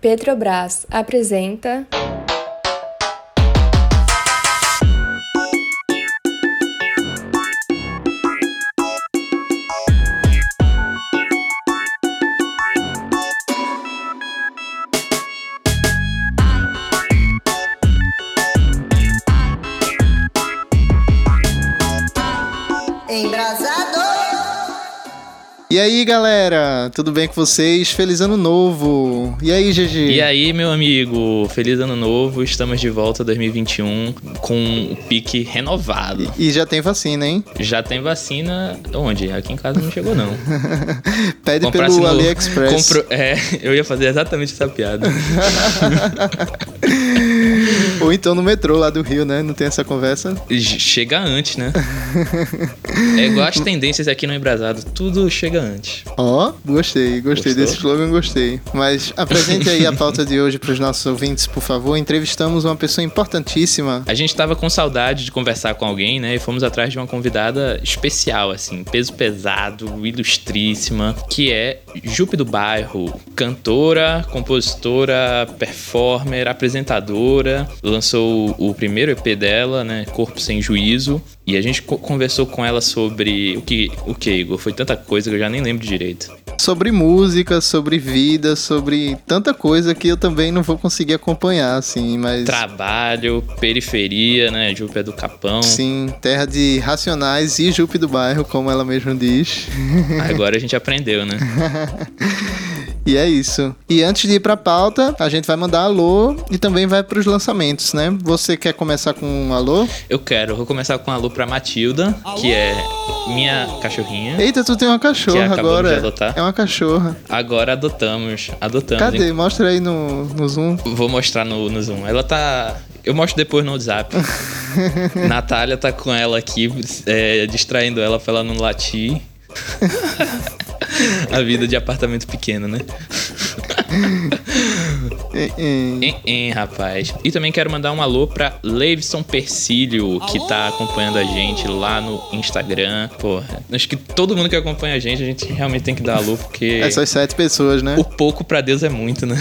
Petrobras apresenta. Galera, tudo bem com vocês? Feliz ano novo! E aí, GG? E aí, meu amigo, feliz ano novo. Estamos de volta 2021 com o pique renovado. E, e já tem vacina, hein? Já tem vacina. Onde? Aqui em casa não chegou, não. Pede Comprasse pelo no... AliExpress. Compro... É, eu ia fazer exatamente essa piada. Ou então no metrô lá do Rio, né? Não tem essa conversa? Chega antes, né? é igual as tendências aqui no Embrasado. Tudo chega antes. Ó, oh, gostei, gostei Gostou? desse slogan, gostei. Mas apresente aí a pauta de hoje para os nossos ouvintes, por favor. Entrevistamos uma pessoa importantíssima. A gente estava com saudade de conversar com alguém, né? E fomos atrás de uma convidada especial, assim, peso pesado, ilustríssima, que é Jupe do Bairro, cantora, compositora, performer, apresentadora. Lançou o primeiro EP dela, né? Corpo Sem Juízo. E a gente conversou com ela sobre o que, o que, Igor? Foi tanta coisa que eu já nem lembro direito. Sobre música, sobre vida, sobre tanta coisa que eu também não vou conseguir acompanhar, assim, mas. Trabalho, periferia, né? Jupe é do Capão. Sim, terra de racionais e Jupe do bairro, como ela mesma diz. Agora a gente aprendeu, né? E é isso. E antes de ir pra pauta, a gente vai mandar alô e também vai pros lançamentos, né? Você quer começar com um alô? Eu quero. Vou começar com um alô pra Matilda, alô! que é minha cachorrinha. Eita, tu tem uma cachorra agora. De adotar. É uma cachorra. Agora adotamos. Adotamos. Cadê? Hein? Mostra aí no, no Zoom. Vou mostrar no, no Zoom. Ela tá. Eu mostro depois no WhatsApp. Natália tá com ela aqui, é, distraindo ela pra ela não latir. a vida de apartamento pequeno, né? em, em, rapaz. E também quero mandar um alô pra Leivson Persílio, que tá acompanhando a gente lá no Instagram. Pô, acho que todo mundo que acompanha a gente, a gente realmente tem que dar alô, porque. Essas sete pessoas, né? O pouco pra Deus é muito, né?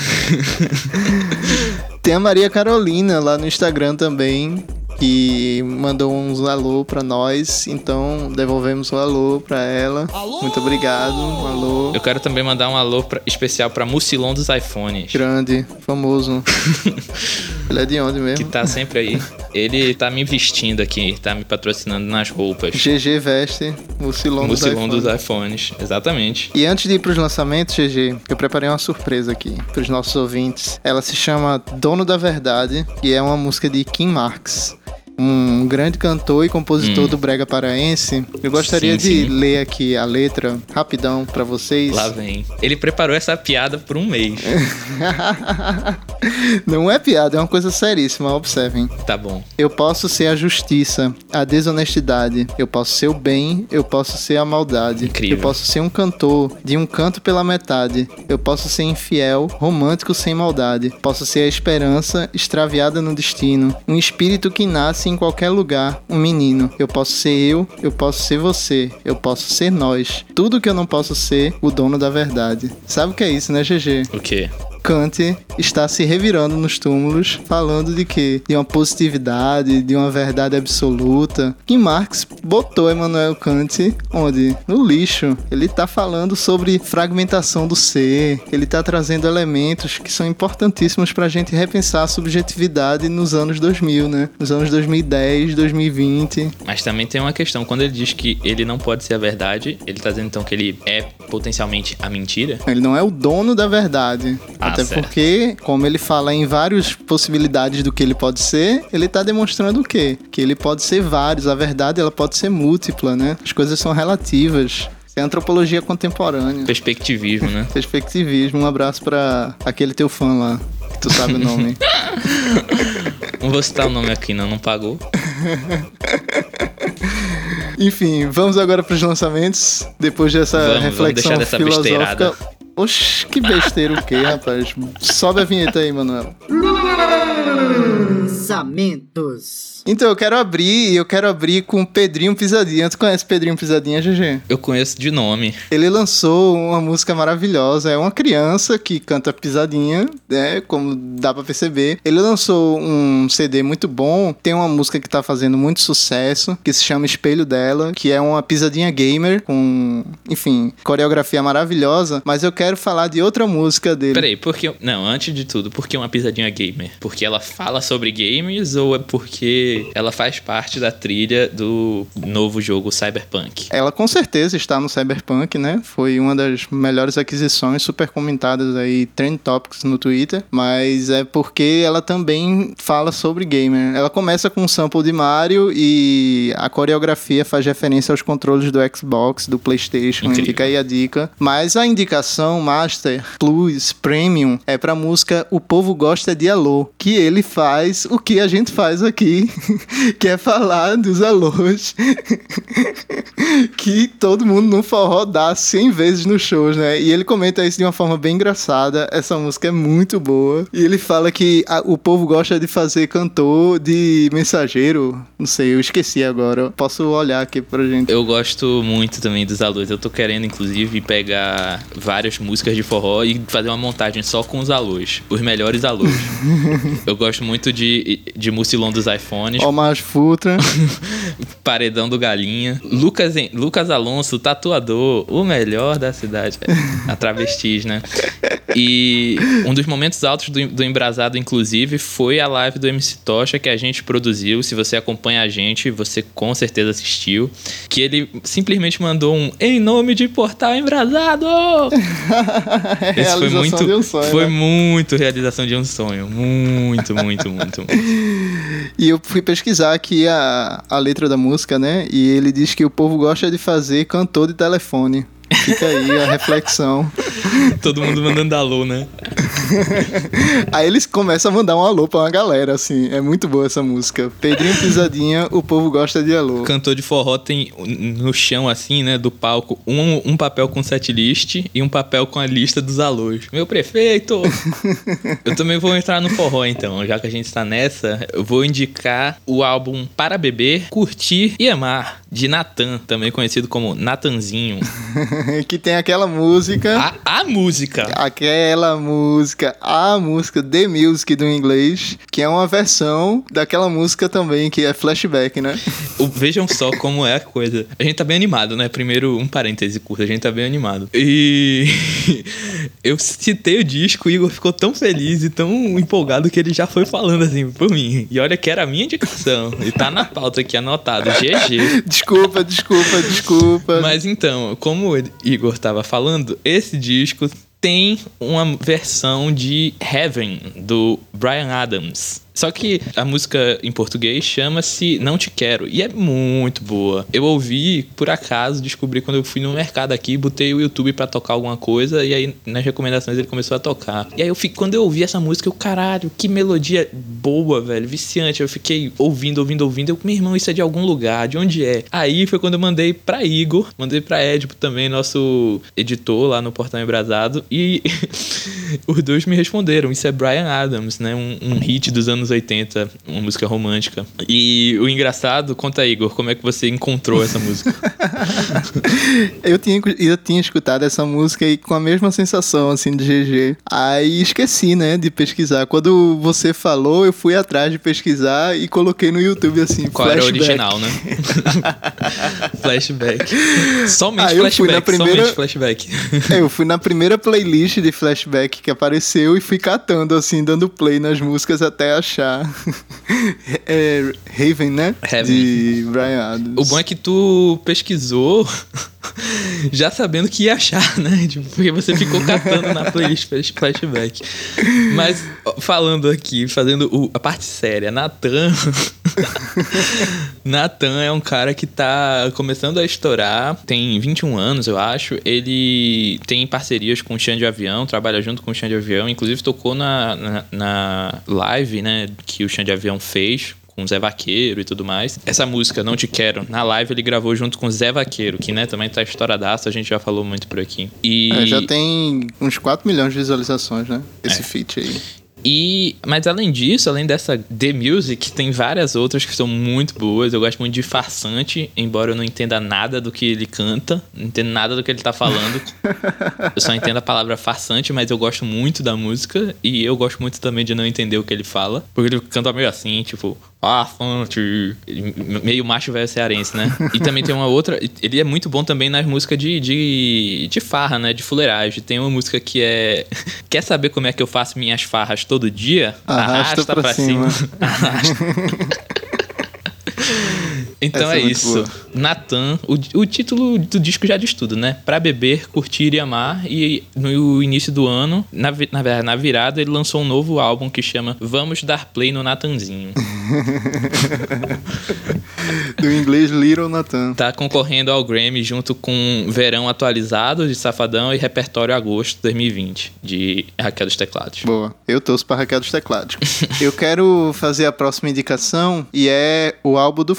tem a Maria Carolina lá no Instagram também, que mandou uns alô para nós, então devolvemos o alô para ela. Alô! Muito obrigado, um alô. Eu quero também mandar um alô pra, especial para Mucilon dos iPhones. Grande, famoso. Ele é de onde mesmo? Que tá sempre aí. Ele tá me vestindo aqui, tá me patrocinando nas roupas. GG Veste, Mucilon, dos iPhones. dos iPhones, exatamente. E antes de ir pros lançamentos, GG, eu preparei uma surpresa aqui pros nossos ouvintes. Ela se chama Dono da Verdade e é uma música de Kim Marx um grande cantor e compositor hum. do brega paraense. Eu gostaria sim, de sim. ler aqui a letra rapidão para vocês. Lá vem. Ele preparou essa piada por um mês. Não é piada, é uma coisa seríssima, observem. Tá bom. Eu posso ser a justiça, a desonestidade, eu posso ser o bem, eu posso ser a maldade. Incrível. Eu posso ser um cantor de um canto pela metade. Eu posso ser infiel, romântico sem maldade. Posso ser a esperança extraviada no destino, um espírito que nasce em qualquer lugar um menino. Eu posso ser eu, eu posso ser você, eu posso ser nós. Tudo que eu não posso ser, o dono da verdade. Sabe o que é isso, né, GG? O quê? Kant está se revirando nos túmulos, falando de que de uma positividade, de uma verdade absoluta. E Marx botou Emmanuel Kant onde? No lixo. Ele está falando sobre fragmentação do ser. Ele está trazendo elementos que são importantíssimos para a gente repensar a subjetividade nos anos 2000, né? Nos anos 2010, 2020. Mas também tem uma questão. Quando ele diz que ele não pode ser a verdade, ele está dizendo então que ele é potencialmente a mentira? Ele não é o dono da verdade. Ah, até certo. porque, como ele fala em várias possibilidades do que ele pode ser, ele está demonstrando o quê? Que ele pode ser vários. A verdade, ela pode ser múltipla, né? As coisas são relativas. É antropologia contemporânea. Perspectivismo, né? Perspectivismo. Um abraço para aquele teu fã lá, que tu sabe o nome. não vou citar o nome aqui, não. Não pagou. Enfim, vamos agora para os lançamentos. Depois dessa vamos, reflexão vamos filosófica. Besteirada. Oxi, que besteira o quê, rapaz? Sobe a vinheta aí, Manuel. Lançamentos. Então, eu quero abrir, eu quero abrir com Pedrinho Pisadinha. Tu conhece Pedrinho Pisadinha, GG? Eu conheço de nome. Ele lançou uma música maravilhosa. É uma criança que canta pisadinha, né? Como dá pra perceber. Ele lançou um CD muito bom. Tem uma música que tá fazendo muito sucesso, que se chama Espelho dela, que é uma pisadinha gamer com, enfim, coreografia maravilhosa. Mas eu quero falar de outra música dele. Peraí, porque. Não, antes de tudo, por que uma pisadinha gamer? Porque ela fala sobre games ou é porque ela faz parte da trilha do novo jogo Cyberpunk. Ela com certeza está no Cyberpunk, né? Foi uma das melhores aquisições, super comentadas aí, trend topics no Twitter, mas é porque ela também fala sobre gamer. Ela começa com um sample de Mario e a coreografia faz referência aos controles do Xbox, do PlayStation, Incrível. fica aí a dica. Mas a indicação Master Plus Premium é pra música O Povo Gosta de Alô, que ele faz o que a gente faz aqui que é falar dos alôs que todo mundo no forró dá 100 vezes nos shows, né? E ele comenta isso de uma forma bem engraçada. Essa música é muito boa. E ele fala que a- o povo gosta de fazer cantor de mensageiro. Não sei, eu esqueci agora. Posso olhar aqui pra gente. Eu gosto muito também dos alôs. Eu tô querendo, inclusive, pegar várias músicas de forró e fazer uma montagem só com os alôs. Os melhores alôs. Eu gosto muito de, de Mucilon dos iPhones, Omar Futra. Paredão do Galinha, Lucas, Lucas Alonso, tatuador, o melhor da cidade. A travestis, né? E um dos momentos altos do, do Embrasado, inclusive, foi a live do MC Tocha que a gente produziu. Se você acompanha a gente, você com certeza assistiu. Que ele simplesmente mandou um Em nome de Portal Embrasado! Esse foi muito, de um sonho, foi né? muito realização de um sonho. Muito, muito, muito, muito. E eu fui pesquisar aqui a, a letra da música, né? E ele diz que o povo gosta de fazer cantor de telefone. Fica aí a reflexão. Todo mundo mandando alô, né? Aí eles começam a mandar um alô pra uma galera, assim. É muito boa essa música. Pedrinho Pisadinha, o povo gosta de alô. cantor de forró tem no chão, assim, né, do palco, um, um papel com setlist e um papel com a lista dos alôs. Meu prefeito! eu também vou entrar no forró, então. Já que a gente está nessa, eu vou indicar o álbum Para Beber, Curtir e Amar, de Natan, também conhecido como Natanzinho. que tem aquela música. A, a música! Aquela música, a música The Music do inglês, que é uma versão daquela música também, que é flashback, né? O- Vejam só como é a coisa. A gente tá bem animado, né? Primeiro, um parêntese curto, a gente tá bem animado. E eu citei o disco, o Igor ficou tão feliz e tão empolgado que ele já foi falando assim por mim. E olha que era a minha indicação. E tá na pauta aqui anotado, GG. Desculpa, desculpa, desculpa. Mas então, como o Igor tava falando, esse disco tem uma versão de Heaven do Brian Adams. Só que a música em português chama-se Não Te Quero e é muito boa. Eu ouvi por acaso, descobri quando eu fui no mercado aqui, botei o YouTube pra tocar alguma coisa e aí nas recomendações ele começou a tocar. E aí eu fiquei, quando eu ouvi essa música, eu caralho, que melodia boa, velho, viciante. Eu fiquei ouvindo, ouvindo, ouvindo. Eu, meu irmão, isso é de algum lugar, de onde é? Aí foi quando eu mandei pra Igor, mandei pra Edipo também, nosso editor lá no Portal Embrasado, e os dois me responderam. Isso é Brian Adams, né? Um, um hit dos anos 80, uma música romântica. E o engraçado, conta aí, Igor, como é que você encontrou essa música? Eu tinha, eu tinha escutado essa música aí com a mesma sensação, assim, de GG. Aí esqueci, né, de pesquisar. Quando você falou, eu fui atrás de pesquisar e coloquei no YouTube, assim, Qual era flashback. original, né? flashback. Somente Ah, eu fui flashback, na primeira- somente flashback. É, eu fui na primeira playlist de flashback que apareceu e fui catando, assim, dando play nas músicas até achar. é, Raven, né? Heaven. De Brian Adams. O bom é que tu pesquisou já sabendo que ia achar, né? Tipo, porque você ficou catando na playlist flash- flashback. Mas falando aqui, fazendo o- a parte séria, Natan. Natan é um cara que tá começando a estourar, tem 21 anos, eu acho. Ele tem parcerias com o Xande Avião, trabalha junto com o Xande Avião, inclusive tocou na, na, na live, né, que o Xande Avião fez com o Zé Vaqueiro e tudo mais. Essa música, Não Te Quero, na live ele gravou junto com o Zé Vaqueiro, que né, também tá estouradaço, a gente já falou muito por aqui. E, É, já tem uns 4 milhões de visualizações, né? Esse É. feat aí. E, mas além disso, além dessa The Music, tem várias outras que são muito boas. Eu gosto muito de Farsante, embora eu não entenda nada do que ele canta, não entendo nada do que ele tá falando. eu só entendo a palavra farsante, mas eu gosto muito da música e eu gosto muito também de não entender o que ele fala, porque ele canta meio assim, tipo, farsante, meio macho velho cearense, né? E também tem uma outra, ele é muito bom também nas músicas de, de, de farra, né? De fuleiragem. Tem uma música que é Quer saber como é que eu faço minhas farras todo dia? Arrasta, Arrasta pra, pra cima. cima. Arrasta. Então é, é isso. Natan, o, o título do disco já diz tudo, né? Pra beber, curtir e amar. E no início do ano, na, na, na virada, ele lançou um novo álbum que chama Vamos Dar Play no Natanzinho. do inglês Little Nathan. Tá concorrendo ao Grammy junto com Verão Atualizado de Safadão e Repertório Agosto 2020 de Raquel dos Teclados. Boa. Eu torço pra Raquel dos Teclados. Eu quero fazer a próxima indicação e é o álbum do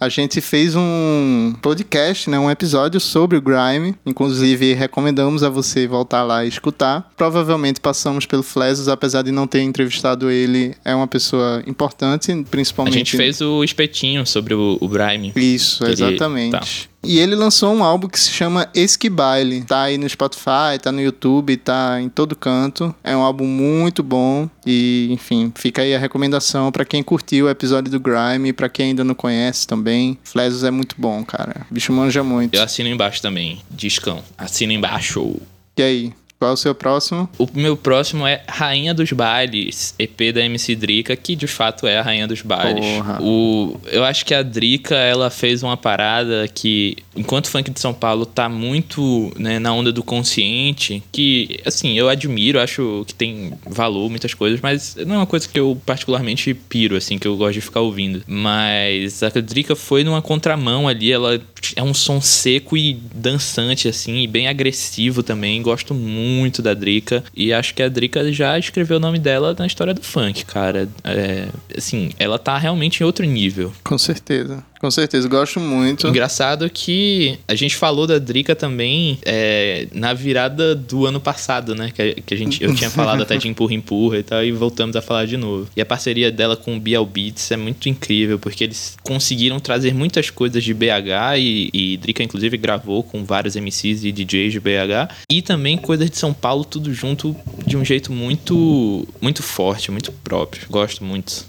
A gente fez um podcast, né, um episódio sobre o Grime. Inclusive, recomendamos a você voltar lá e escutar. Provavelmente passamos pelo Flesos, apesar de não ter entrevistado ele. É uma pessoa importante, principalmente. A gente fez o espetinho sobre o, o Grime. Isso, exatamente. Ele... Tá. E ele lançou um álbum que se chama Esquibaile. Tá aí no Spotify, tá no YouTube, tá em todo canto. É um álbum muito bom e, enfim, fica aí a recomendação para quem curtiu o episódio do Grime, para quem ainda não conhece também. Flesos é muito bom, cara. O bicho manja muito. Eu assino embaixo também, discão. Assina embaixo. E aí? Qual é o seu próximo? O meu próximo é Rainha dos Bailes, EP da MC Drica, que de fato é a Rainha dos Bailes. Porra. O, eu acho que a Drica, ela fez uma parada que, enquanto o funk de São Paulo tá muito né, na onda do consciente, que, assim, eu admiro, acho que tem valor, muitas coisas, mas não é uma coisa que eu particularmente piro, assim, que eu gosto de ficar ouvindo. Mas a Drica foi numa contramão ali, ela é um som seco e dançante, assim, e bem agressivo também, gosto muito muito da Drica. E acho que a Drica já escreveu o nome dela na história do funk, cara. É, assim, ela tá realmente em outro nível. Com certeza. Com certeza, gosto muito. Engraçado que a gente falou da Drica também é, na virada do ano passado, né? Que, que a gente, eu tinha falado até de empurra, empurra e tal, e voltamos a falar de novo. E a parceria dela com o Bial Beats é muito incrível, porque eles conseguiram trazer muitas coisas de BH e, e Drica, inclusive, gravou com vários MCs e DJs de BH, e também coisas de São Paulo, tudo junto de um jeito muito, muito forte, muito próprio. Gosto muito.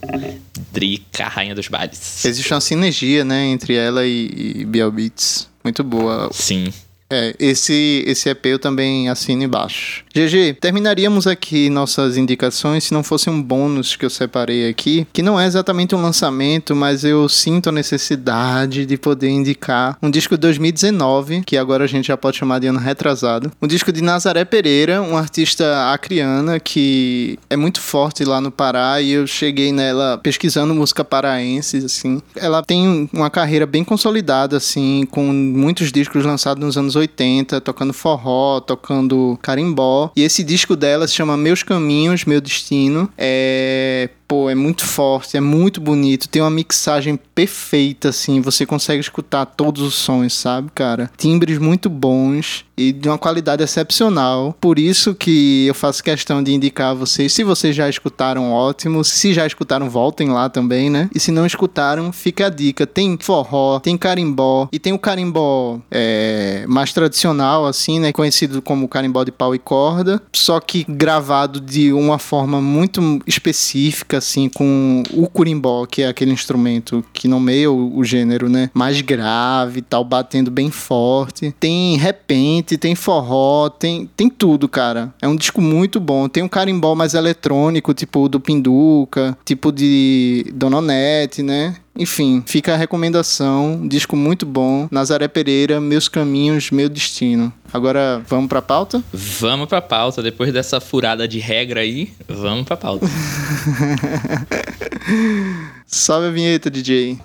Drica, rainha dos bares. Existe uma sinergia, né, entre ela e, e Biel Beats. Muito boa. Sim. É, esse, esse EP eu também assino embaixo. GG, terminaríamos aqui nossas indicações se não fosse um bônus que eu separei aqui, que não é exatamente um lançamento, mas eu sinto a necessidade de poder indicar um disco de 2019, que agora a gente já pode chamar de ano retrasado. Um disco de Nazaré Pereira, uma artista acriana que é muito forte lá no Pará e eu cheguei nela pesquisando música paraense, assim. Ela tem uma carreira bem consolidada, assim, com muitos discos lançados nos anos 80, tocando forró, tocando carimbó. E esse disco dela se chama Meus Caminhos, Meu Destino. É pô, é muito forte, é muito bonito, tem uma mixagem perfeita, assim, você consegue escutar todos os sons, sabe, cara? Timbres muito bons e de uma qualidade excepcional. Por isso que eu faço questão de indicar a vocês, se vocês já escutaram, ótimo. Se já escutaram, voltem lá também, né? E se não escutaram, fica a dica. Tem forró, tem carimbó e tem o carimbó é, mais tradicional, assim, né? Conhecido como carimbó de pau e corda, só que gravado de uma forma muito específica assim com o curimbó, que é aquele instrumento que nomeia o, o gênero, né? Mais grave, tal, batendo bem forte. Tem repente, tem forró, tem, tem tudo, cara. É um disco muito bom. Tem um carimbó mais eletrônico, tipo do Pinduca, tipo de Dononete, né? Enfim, fica a recomendação, disco muito bom. Nazaré Pereira, Meus Caminhos, Meu Destino. Agora, vamos pra pauta? Vamos pra pauta. Depois dessa furada de regra aí, vamos pra pauta. Sobe a vinheta, DJ.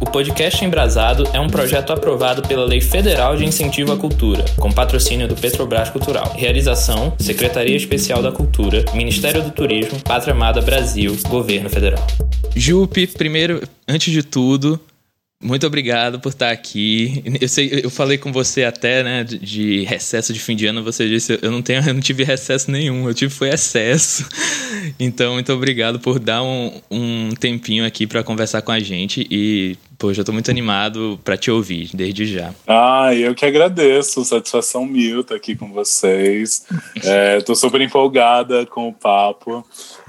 O podcast Embrasado é um projeto aprovado pela Lei Federal de Incentivo à Cultura, com patrocínio do Petrobras Cultural. Realização: Secretaria Especial da Cultura, Ministério do Turismo, Pátria Amada Brasil, Governo Federal. Jupe, primeiro, antes de tudo, muito obrigado por estar aqui. Eu sei, eu falei com você até, né, de, de recesso de fim de ano. Você disse, eu não tenho, eu não tive recesso nenhum. Eu tive foi excesso. Então, muito obrigado por dar um, um tempinho aqui para conversar com a gente e Pô, já tô muito animado para te ouvir, desde já. Ah, eu que agradeço. Satisfação mil estar aqui com vocês. É, tô super empolgada com o papo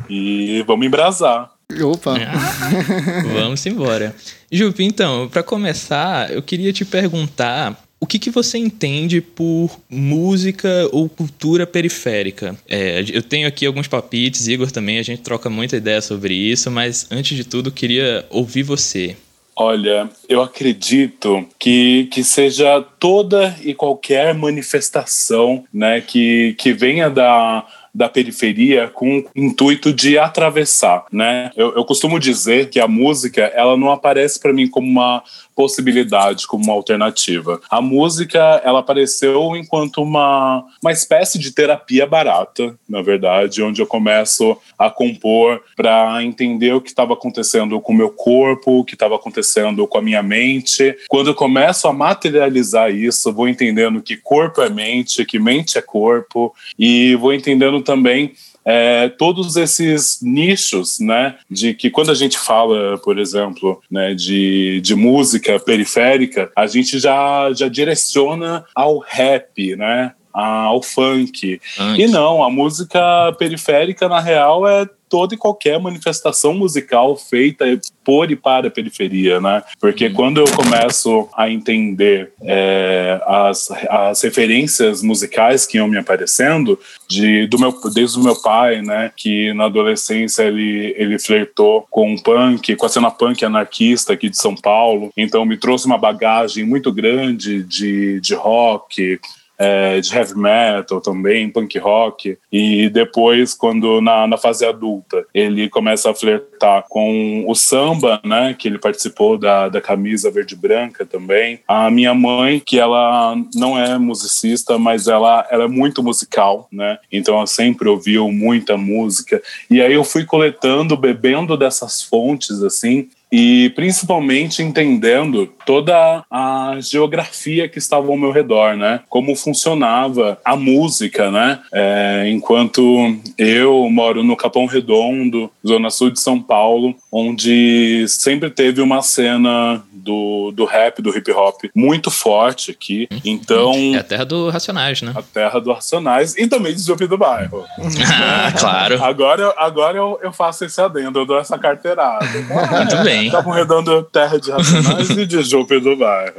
e vamos embrasar. Opa! Ah, vamos embora. Jupi, então, para começar, eu queria te perguntar o que, que você entende por música ou cultura periférica? É, eu tenho aqui alguns palpites, Igor também, a gente troca muita ideia sobre isso, mas antes de tudo, queria ouvir você. Olha, eu acredito que, que seja toda e qualquer manifestação né, que, que venha da, da periferia com o intuito de atravessar, né? Eu, eu costumo dizer que a música ela não aparece para mim como uma possibilidade, como uma alternativa. A música, ela apareceu enquanto uma, uma espécie de terapia barata, na verdade, onde eu começo a compor para entender o que estava acontecendo com o meu corpo, o que estava acontecendo com a minha mente. Quando eu começo a materializar isso, vou entendendo que corpo é mente, que mente é corpo, e vou entendendo também é, todos esses nichos, né, de que quando a gente fala, por exemplo, né, de, de música periférica, a gente já, já direciona ao rap, né, ao funk. funk. E não, a música periférica, na real, é toda e qualquer manifestação musical feita por e para a periferia, né? Porque uhum. quando eu começo a entender é, as, as referências musicais que iam me aparecendo, de, do meu, desde o meu pai, né? Que na adolescência ele, ele flertou com o punk, com a cena punk anarquista aqui de São Paulo, então me trouxe uma bagagem muito grande de, de rock, é, de heavy metal também, punk rock. E depois, quando na, na fase adulta, ele começa a flertar com o samba, né? Que ele participou da, da camisa verde branca também. A minha mãe, que ela não é musicista, mas ela, ela é muito musical, né? Então ela sempre ouviu muita música. E aí eu fui coletando, bebendo dessas fontes, assim, e principalmente entendendo toda a geografia que estava ao meu redor, né? Como funcionava a música, né? É, enquanto eu moro no Capão Redondo, zona sul de São Paulo, onde sempre teve uma cena do, do rap, do hip hop muito forte aqui. Então. É a terra do Racionais, né? A terra do Racionais e também de Zumbi do Bairro. ah, claro. Agora, agora eu, eu faço esse adendo, eu dou essa carteirada. Muito bem. Capão Redondo, terra de Racionais e de Jupe do Bairro.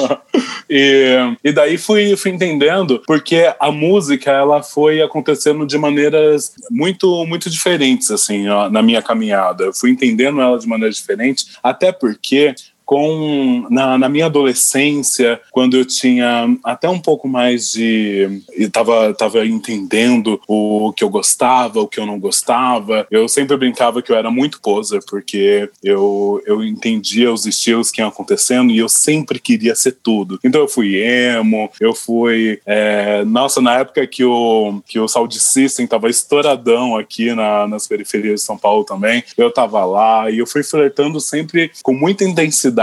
e, e daí fui, fui entendendo porque a música ela foi acontecendo de maneiras muito, muito diferentes, assim, ó, na minha caminhada. Eu fui entendendo ela de maneira diferente, até porque com na, na, minha adolescência, quando eu tinha até um pouco mais de estava tava entendendo o que eu gostava, o que eu não gostava, eu sempre brincava que eu era muito poser porque eu eu entendia os estilos que iam acontecendo e eu sempre queria ser tudo. Então eu fui emo, eu fui é, nossa na época que o que o Sound System tava estouradão aqui na, nas periferias de São Paulo também, eu tava lá e eu fui flertando sempre com muita intensidade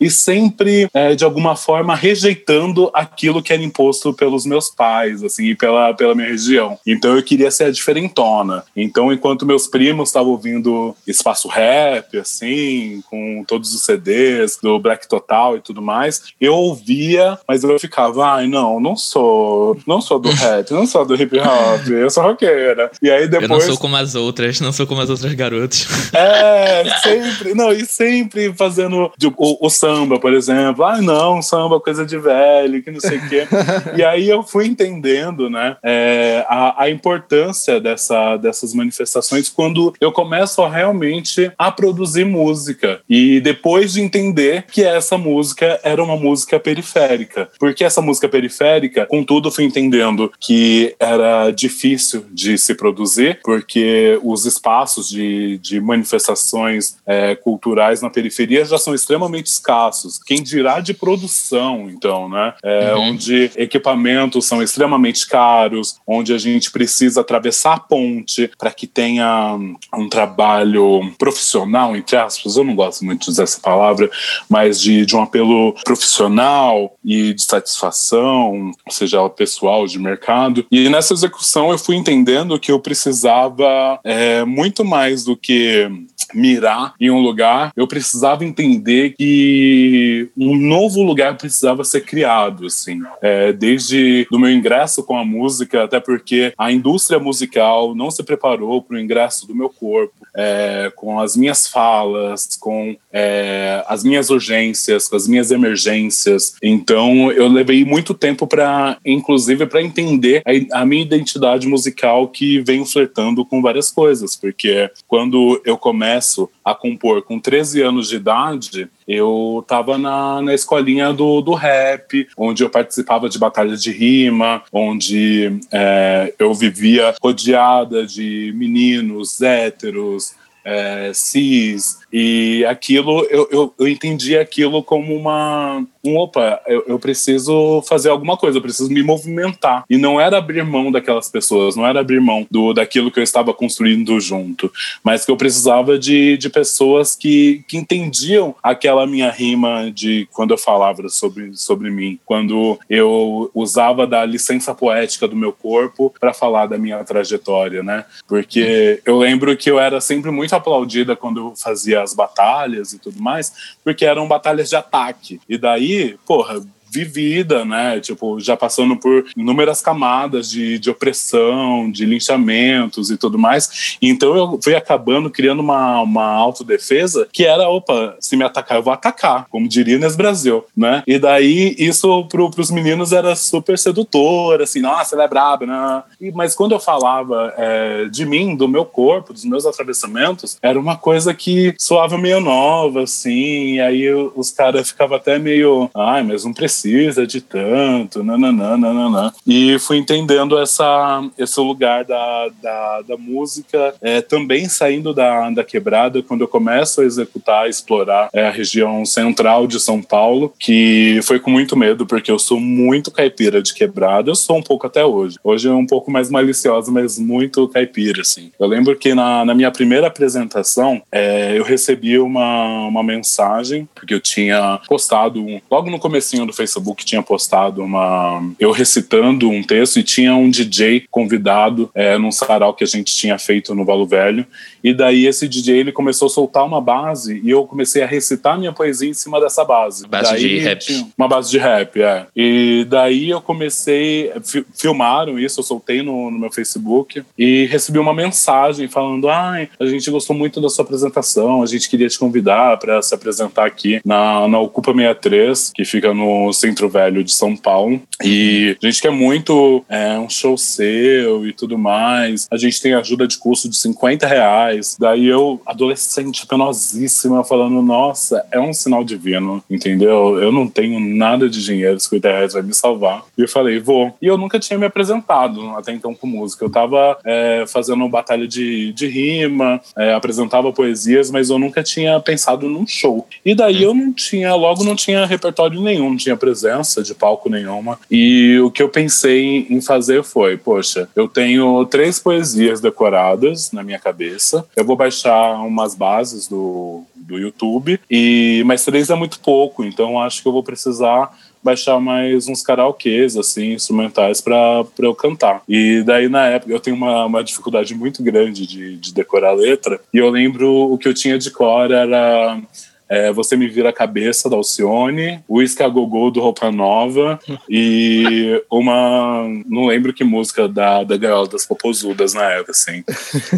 e sempre, é, de alguma forma, rejeitando aquilo que era imposto pelos meus pais, assim, e pela, pela minha região. Então eu queria ser a diferentona. Então, enquanto meus primos estavam ouvindo espaço rap, assim, com todos os CDs do Black Total e tudo mais, eu ouvia, mas eu ficava, ai, não, não sou, não sou do rap, não sou do hip hop, eu sou roqueira. E aí depois. Eu não sou como as outras, não sou como as outras garotas. É, sempre, não, e sempre fazendo o, o, samba, por exemplo. Ah, não, samba coisa de velho, que não sei o quê. e aí eu fui entendendo, né, é, a, a importância dessa, dessas manifestações quando eu começo a realmente a produzir música. E depois de entender que essa música era uma música periférica. Porque essa música periférica, contudo, fui entendendo que era difícil de se produzir, porque os espaços de, de manifestações é, culturais na periferia já são extremamente escassos. Quem dirá de produção, então, né? É, uhum. Onde equipamentos são extremamente caros, onde a gente precisa atravessar a ponte para que tenha um trabalho profissional, entre aspas, eu não gosto muito de usar essa palavra, mas de, de um apelo profissional e de satisfação, seja pessoal, de mercado. E nessa execução eu fui entendendo que eu precisava é, muito mais do que mirar em um lugar, eu precisava entender que um novo lugar precisava ser criado, assim. É, desde do meu ingresso com a música, até porque a indústria musical não se preparou para o ingresso do meu corpo, é, com as minhas falas, com é, as minhas urgências, com as minhas emergências. Então, eu levei muito tempo para, inclusive, para entender a, a minha identidade musical que venho flertando com várias coisas, porque quando eu começo a compor. Com 13 anos de idade, eu estava na, na escolinha do, do rap, onde eu participava de batalhas de rima, onde é, eu vivia rodeada de meninos héteros, é, cis, e aquilo, eu, eu, eu entendi aquilo como uma. Um, opa, eu, eu preciso fazer alguma coisa, eu preciso me movimentar. E não era abrir mão daquelas pessoas, não era abrir mão do, daquilo que eu estava construindo junto, mas que eu precisava de, de pessoas que, que entendiam aquela minha rima de quando eu falava sobre, sobre mim, quando eu usava da licença poética do meu corpo para falar da minha trajetória, né? Porque eu lembro que eu era sempre muito aplaudida quando eu fazia as batalhas e tudo mais, porque eram batalhas de ataque. E daí, porra, vivida, né? Tipo, já passando por inúmeras camadas de, de opressão, de linchamentos e tudo mais. Então eu fui acabando criando uma, uma autodefesa que era, opa, se me atacar, eu vou atacar, como diria nesse Brasil, né? E daí isso pro, pros meninos era super sedutor, assim, nossa, ela é braba, né? E, mas quando eu falava é, de mim, do meu corpo, dos meus atravessamentos, era uma coisa que soava meio nova, assim, e aí os caras ficavam até meio, ai, mas não precisa precisa de tanto, nananã, nananã. E fui entendendo essa, esse lugar da, da, da música, é, também saindo da, da quebrada, quando eu começo a executar, explorar é, a região central de São Paulo, que foi com muito medo, porque eu sou muito caipira de quebrada, eu sou um pouco até hoje. Hoje é um pouco mais maliciosa, mas muito caipira, assim. Eu lembro que na, na minha primeira apresentação, é, eu recebi uma, uma mensagem, porque eu tinha postado, logo no comecinho do Facebook, Facebook tinha postado uma. eu recitando um texto e tinha um DJ convidado é, num sarau que a gente tinha feito no Valo Velho. E daí esse DJ ele começou a soltar uma base e eu comecei a recitar minha poesia em cima dessa base. Base daí, de rap. Uma base de rap, é. E daí eu comecei. Filmaram isso, eu soltei no, no meu Facebook e recebi uma mensagem falando: ai, a gente gostou muito da sua apresentação, a gente queria te convidar para se apresentar aqui na, na Ocupa 63, que fica no Centro Velho de São Paulo. E a gente quer muito é, um show seu e tudo mais. A gente tem ajuda de custo de 50 reais. Daí eu, adolescente, penosíssima, falando: Nossa, é um sinal divino, entendeu? Eu não tenho nada de dinheiro, 50 reais vai me salvar. E eu falei: Vou. E eu nunca tinha me apresentado até então com música. Eu tava é, fazendo batalha de, de rima, é, apresentava poesias, mas eu nunca tinha pensado num show. E daí eu não tinha, logo não tinha repertório nenhum, não tinha presença de palco nenhuma. E o que eu pensei em fazer foi: poxa, eu tenho três poesias decoradas na minha cabeça, eu vou baixar umas bases do, do YouTube, e mas três é muito pouco, então acho que eu vou precisar baixar mais uns karaokês, assim, instrumentais para eu cantar. E daí, na época, eu tenho uma, uma dificuldade muito grande de, de decorar a letra, e eu lembro o que eu tinha de cor era é, Você Me Vira a Cabeça, da Alcione, o Escagogô, do Roupa Nova, e uma. Não lembro que música da, da Gaiola das Popozudas na época, assim.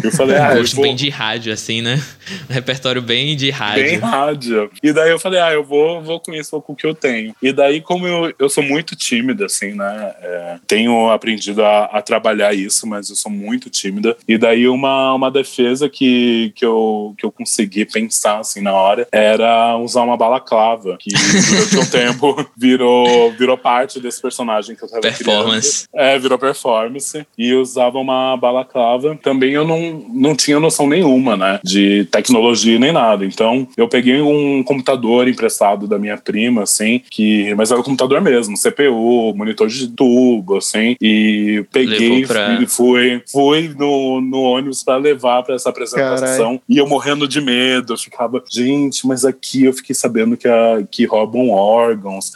Eu falei, ah. Gosto vou... bem de rádio, assim, né? Um repertório bem de rádio. Bem rádio. E daí eu falei, ah, eu vou, vou com isso, com o que eu tenho. E daí, como eu, eu sou muito tímida, assim, né? É, tenho aprendido a, a trabalhar isso, mas eu sou muito tímida. E daí, uma, uma defesa que, que, eu, que eu consegui pensar, assim, na hora era era usar uma balaclava, que durante um tempo virou, virou parte desse personagem que eu tava Performance. Criando. É, virou performance. E usava uma balaclava. Também eu não, não tinha noção nenhuma, né? De tecnologia nem nada. Então, eu peguei um computador emprestado da minha prima, assim, que. Mas era o computador mesmo, CPU, monitor de tubo, assim. E peguei pra... e fui, fui no, no ônibus para levar para essa apresentação. Carai. E eu morrendo de medo. Eu ficava, gente, mas aqui eu fiquei sabendo que, a, que roubam órgãos.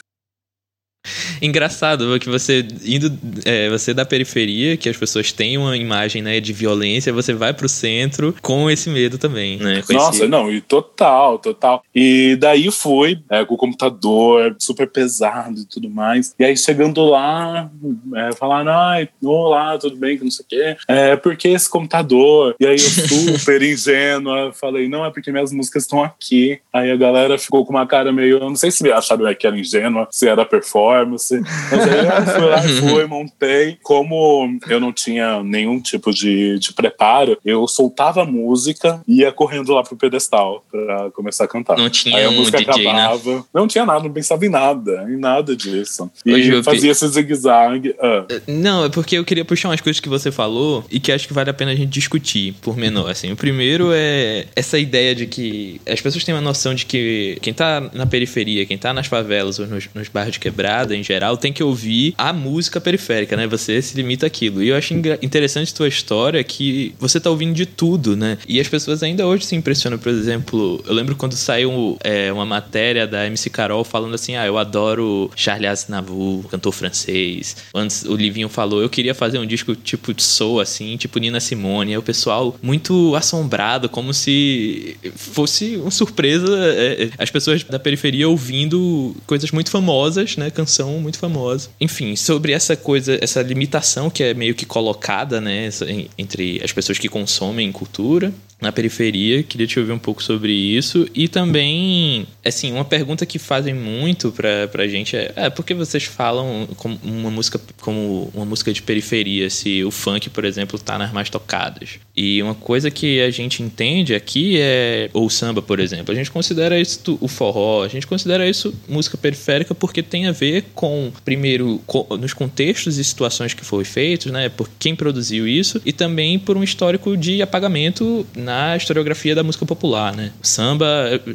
Engraçado que você indo é, você da periferia, que as pessoas têm uma imagem né, de violência, você vai pro centro com esse medo também, né? Nossa, não, e total, total. E daí fui é, com o computador super pesado e tudo mais. E aí chegando lá, é, falaram, ai, olá, tudo bem, que não sei o quê. É, porque esse computador? E aí eu super ingênua, falei, não, é porque minhas músicas estão aqui. Aí a galera ficou com uma cara meio, eu não sei se acharam que era ingênua, se era performance Mas aí eu fui lá, fui, montei. Como eu não tinha nenhum tipo de, de preparo, eu soltava a música e ia correndo lá pro pedestal pra começar a cantar. Não tinha aí a música um DJ, né? acabava. Né? Não tinha nada, não pensava em nada, em nada disso. E fazia esse zigue-zague. Ah. Não, é porque eu queria puxar umas coisas que você falou e que acho que vale a pena a gente discutir por menor. Assim, o primeiro é essa ideia de que as pessoas têm uma noção de que quem tá na periferia, quem tá nas favelas ou nos, nos bairros de quebrada, em geral, tem que ouvir a música periférica, né? Você se limita àquilo. E eu acho interessante tua história que você tá ouvindo de tudo, né? E as pessoas ainda hoje se impressionam, por exemplo, eu lembro quando saiu é, uma matéria da MC Carol falando assim: ah, eu adoro Charles Aznavour, cantor francês. Antes o Livinho falou, eu queria fazer um disco tipo de soul, assim, tipo Nina Simone. Aí o pessoal muito assombrado, como se fosse uma surpresa é, é as pessoas da periferia ouvindo coisas muito famosas, né? canção muito famosa. Enfim, sobre essa coisa, essa limitação que é meio que colocada, né, entre as pessoas que consomem cultura na periferia. Queria te ouvir um pouco sobre isso. E também, assim, uma pergunta que fazem muito pra, pra gente é, é por que vocês falam uma música como uma música de periferia se o funk, por exemplo, tá nas mais tocadas? E uma coisa que a gente entende aqui é, ou samba, por exemplo, a gente considera isso o forró, a gente considera isso música periférica porque tem a ver com, primeiro, nos contextos e situações que foram feitos, né, por quem produziu isso, e também por um histórico de apagamento na historiografia da música popular, né? O samba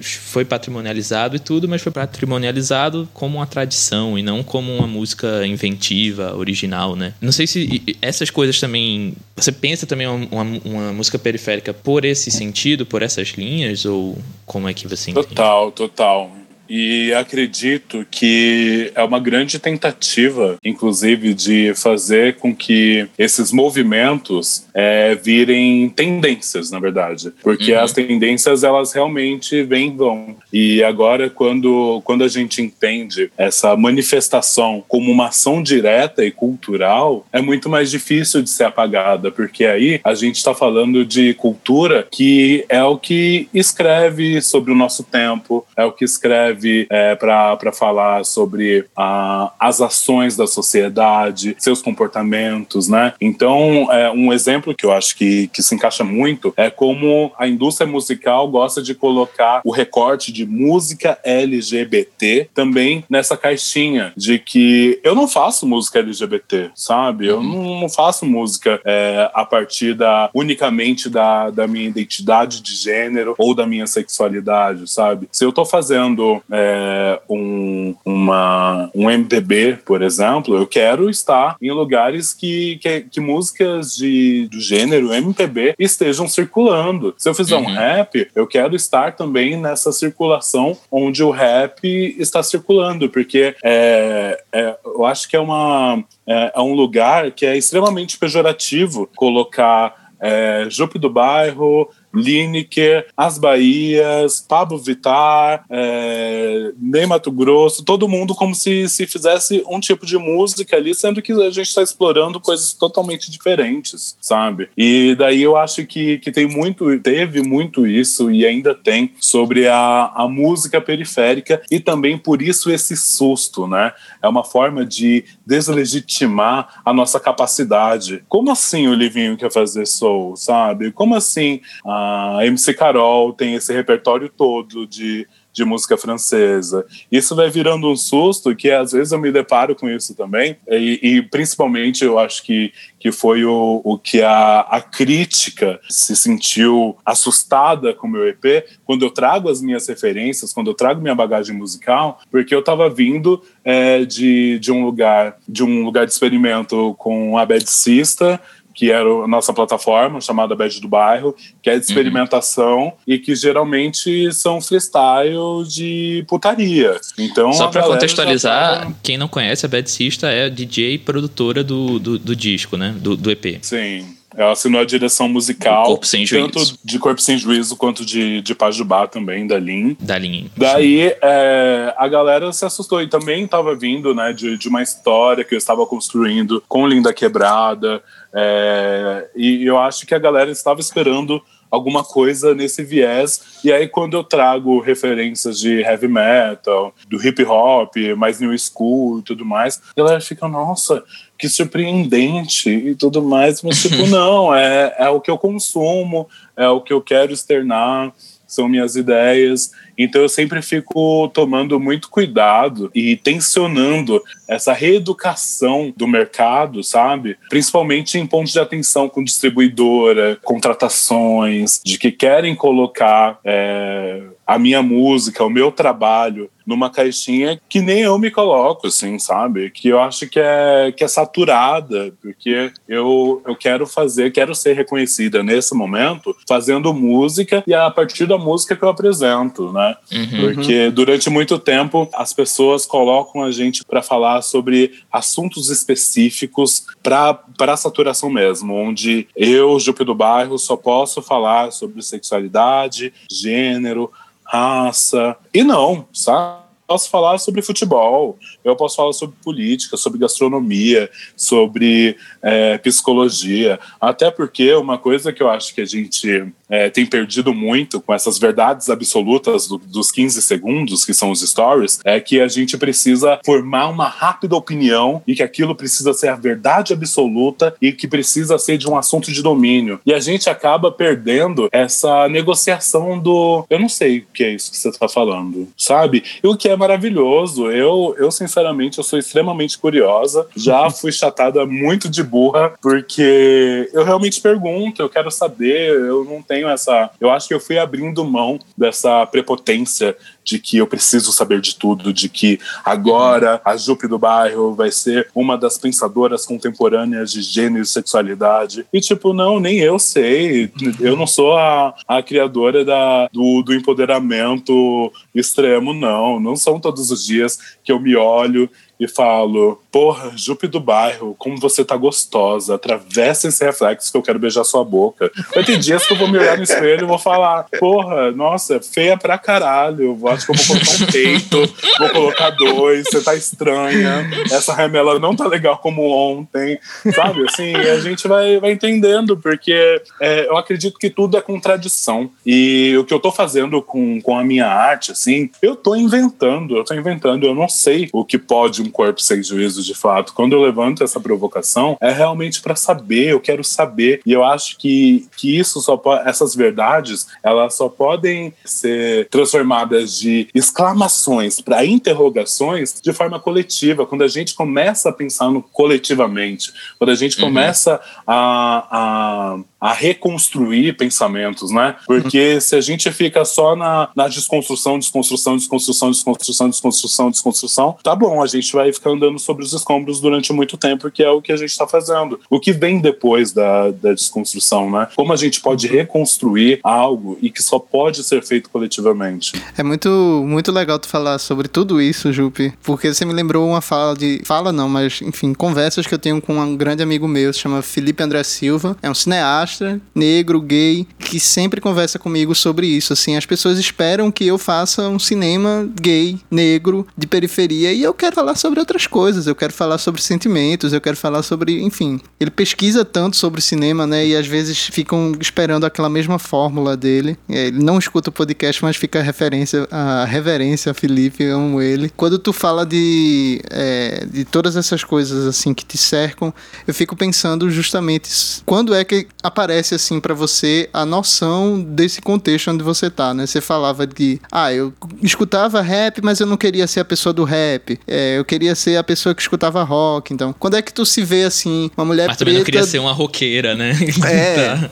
foi patrimonializado e tudo, mas foi patrimonializado como uma tradição e não como uma música inventiva, original, né? Não sei se essas coisas também. Você pensa também uma, uma, uma música periférica por esse sentido, por essas linhas, ou como é que você entende? Total, total. E acredito que é uma grande tentativa, inclusive, de fazer com que esses movimentos é, virem tendências, na verdade. Porque uhum. as tendências, elas realmente vêm e vão. E agora, quando, quando a gente entende essa manifestação como uma ação direta e cultural, é muito mais difícil de ser apagada, porque aí a gente está falando de cultura que é o que escreve sobre o nosso tempo, é o que escreve serve é, para falar sobre a, as ações da sociedade, seus comportamentos, né? Então, é, um exemplo que eu acho que, que se encaixa muito é como a indústria musical gosta de colocar o recorte de música LGBT também nessa caixinha de que eu não faço música LGBT, sabe? Eu uhum. não faço música é, a partir da unicamente da, da minha identidade de gênero ou da minha sexualidade, sabe? Se eu tô fazendo é, um, uma, um MPB, por exemplo, eu quero estar em lugares que, que, que músicas de, do gênero MPB estejam circulando. Se eu fizer uhum. um rap, eu quero estar também nessa circulação onde o rap está circulando, porque é, é, eu acho que é, uma, é, é um lugar que é extremamente pejorativo colocar é, Jupe do Bairro, Lineker, As Bahias, Pablo Vittar, é, Ney Mato Grosso, todo mundo como se, se fizesse um tipo de música ali, sendo que a gente está explorando coisas totalmente diferentes, sabe? E daí eu acho que, que tem muito, teve muito isso e ainda tem sobre a, a música periférica e também por isso esse susto, né? É uma forma de deslegitimar a nossa capacidade. Como assim o Livinho quer fazer soul? Sabe? Como assim a MC Carol tem esse repertório todo de de música francesa. Isso vai virando um susto que às vezes eu me deparo com isso também, e, e principalmente eu acho que, que foi o, o que a, a crítica se sentiu assustada com o meu EP, quando eu trago as minhas referências, quando eu trago minha bagagem musical, porque eu estava vindo é, de, de um lugar de um lugar de experimento com a Bedcista, que era a nossa plataforma chamada Bad do Bairro, que é de uhum. experimentação uhum. e que geralmente são freestyle de putaria. Então, Só para contextualizar, tava... quem não conhece, a Bad Sista é DJ e produtora do, do, do disco, né? Do, do EP. Sim. Ela assinou a direção musical, tanto de Corpo Sem Juízo quanto de, de Pajubá também, da Lin. Da Lin. Daí é, a galera se assustou e também estava vindo né, de, de uma história que eu estava construindo com Linda Quebrada. É, e eu acho que a galera estava esperando alguma coisa nesse viés. E aí, quando eu trago referências de heavy metal, do hip hop, mais new school e tudo mais, a galera fica, nossa, que surpreendente e tudo mais. Mas, tipo, não, é, é o que eu consumo, é o que eu quero externar, são minhas ideias. Então eu sempre fico tomando muito cuidado e tensionando essa reeducação do mercado, sabe? Principalmente em pontos de atenção com distribuidora, contratações, de que querem colocar é, a minha música, o meu trabalho numa caixinha que nem eu me coloco, assim, sabe? Que eu acho que é, que é saturada, porque eu, eu quero fazer, quero ser reconhecida nesse momento fazendo música e é a partir da música que eu apresento, né? Uhum. Porque durante muito tempo as pessoas colocam a gente para falar sobre assuntos específicos para saturação mesmo, onde eu, Jupe do Bairro, só posso falar sobre sexualidade, gênero, raça. E não, sabe? Posso falar sobre futebol, eu posso falar sobre política, sobre gastronomia, sobre é, psicologia. Até porque uma coisa que eu acho que a gente é, tem perdido muito com essas verdades absolutas do, dos 15 segundos, que são os stories, é que a gente precisa formar uma rápida opinião e que aquilo precisa ser a verdade absoluta e que precisa ser de um assunto de domínio. E a gente acaba perdendo essa negociação do eu não sei o que é isso que você está falando, sabe? E o que é maravilhoso. Eu, eu sinceramente, eu sou extremamente curiosa. Já fui chatada muito de burra, porque eu realmente pergunto, eu quero saber, eu não tenho essa. Eu acho que eu fui abrindo mão dessa prepotência de que eu preciso saber de tudo, de que agora a Jupe do bairro vai ser uma das pensadoras contemporâneas de gênero e sexualidade. E tipo, não, nem eu sei. Eu não sou a, a criadora da, do, do empoderamento extremo, não. Não são todos os dias que eu me olho e falo: Porra, Jupe do bairro, como você tá gostosa. Atravessa esse reflexo que eu quero beijar sua boca. Vai ter dias que eu vou me olhar no espelho e vou falar: Porra, nossa, feia pra caralho. Acho que eu vou colocar um peito, vou colocar dois, você tá estranha. Essa remela não tá legal como ontem. Sabe? Assim, a gente vai, vai entendendo, porque é, eu acredito que tudo é contradição. E o que eu tô fazendo com, com a minha arte, assim, eu tô inventando, eu tô inventando. Eu não sei o que pode um corpo sem juízo de fato. Quando eu levanto essa provocação, é realmente para saber, eu quero saber. E eu acho que, que isso só pode, essas verdades, elas só podem ser transformadas de exclamações para interrogações de forma coletiva, quando a gente começa a pensar no coletivamente, quando a gente uhum. começa a, a a reconstruir pensamentos, né? Porque uhum. se a gente fica só na, na desconstrução, desconstrução, desconstrução, desconstrução, desconstrução, desconstrução, tá bom, a gente vai ficar andando sobre os escombros durante muito tempo, que é o que a gente está fazendo. O que vem depois da, da desconstrução, né? Como a gente pode reconstruir algo e que só pode ser feito coletivamente. É muito, muito legal tu falar sobre tudo isso, Jupe, porque você me lembrou uma fala de. Fala não, mas enfim, conversas que eu tenho com um grande amigo meu, se chama Felipe André Silva. É um cineasta negro, gay, que sempre conversa comigo sobre isso. Assim, as pessoas esperam que eu faça um cinema gay, negro, de periferia, e eu quero falar sobre outras coisas, eu quero falar sobre sentimentos, eu quero falar sobre, enfim. Ele pesquisa tanto sobre cinema, né? E às vezes ficam esperando aquela mesma fórmula dele. É, ele não escuta o podcast, mas fica a referência, a reverência a Felipe, eu amo ele. Quando tu fala de, é, de todas essas coisas assim que te cercam, eu fico pensando justamente quando é que aparece assim para você a noção desse contexto onde você tá, né? Você falava de, ah, eu escutava rap, mas eu não queria ser a pessoa do rap. É, eu queria ser a pessoa que escutava rock. Então, quando é que tu se vê assim, uma mulher mas preta... também não queria ser uma roqueira, né? É. tá.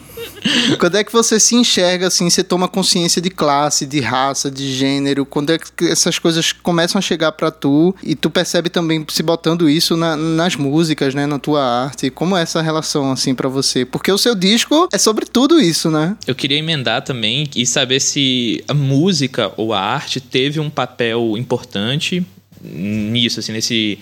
Quando é que você se enxerga assim, você toma consciência de classe, de raça, de gênero? Quando é que essas coisas começam a chegar para tu e tu percebe também se botando isso na, nas músicas, né, na tua arte? Como é essa relação assim para você? Porque o seu disco é sobre tudo isso, né? Eu queria emendar também e saber se a música ou a arte teve um papel importante nisso, assim, nesse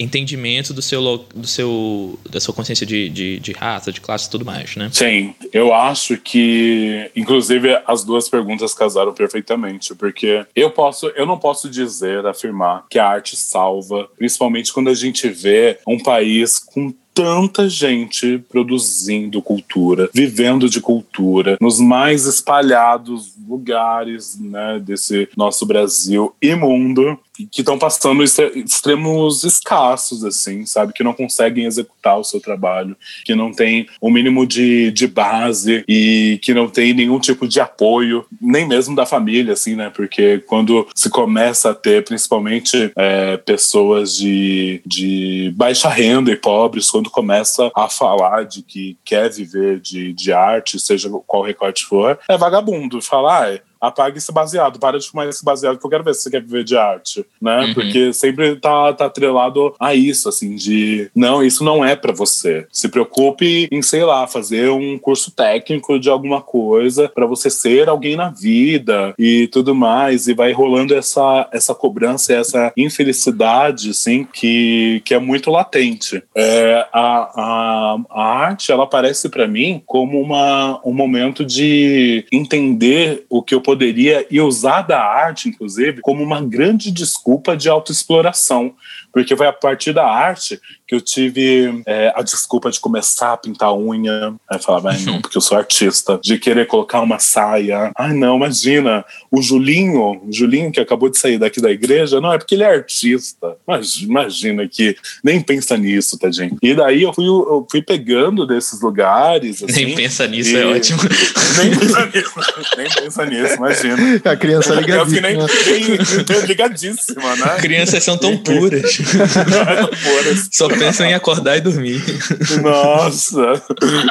entendimento do seu, do seu da sua consciência de, de, de raça, de classe e tudo mais, né? Sim, eu acho que inclusive as duas perguntas casaram perfeitamente, porque eu posso, eu não posso dizer, afirmar que a arte salva, principalmente quando a gente vê um país com tanta gente produzindo cultura, vivendo de cultura, nos mais espalhados lugares né, desse nosso Brasil e mundo que estão passando extremos escassos, assim, sabe? Que não conseguem executar o seu trabalho, que não tem o um mínimo de, de base e que não tem nenhum tipo de apoio, nem mesmo da família, assim, né? Porque quando se começa a ter, principalmente, é, pessoas de, de baixa renda e pobres, quando começa a falar de que quer viver de, de arte, seja qual recorte for, é vagabundo. Falar, ah, apague esse baseado, para de fumar esse baseado que eu quero ver se você quer viver de arte, né? Uhum. Porque sempre tá, tá atrelado a isso, assim, de não, isso não é para você. Se preocupe em, sei lá, fazer um curso técnico de alguma coisa para você ser alguém na vida e tudo mais, e vai rolando essa, essa cobrança, essa infelicidade, assim, que, que é muito latente. É, a, a, a arte, ela aparece para mim como uma, um momento de entender o que eu poderia e usar da arte, inclusive, como uma grande desculpa de autoexploração, porque foi a partir da arte que eu tive é, a desculpa de começar a pintar unha. Aí falava, ai não, porque eu sou artista. De querer colocar uma saia. Ai não, imagina, o Julinho, o Julinho que acabou de sair daqui da igreja, não, é porque ele é artista. Mas imagina que nem pensa nisso, tadinho. E daí eu fui, eu fui pegando desses lugares. Assim, nem pensa nisso, é ótimo. Nem pensa nisso, nem pensa nisso, imagina. A criança é ligadíssima. Eu fiquei nem, ligadíssima, né? Crianças são tão puras. Só pensam em acordar e dormir. Nossa!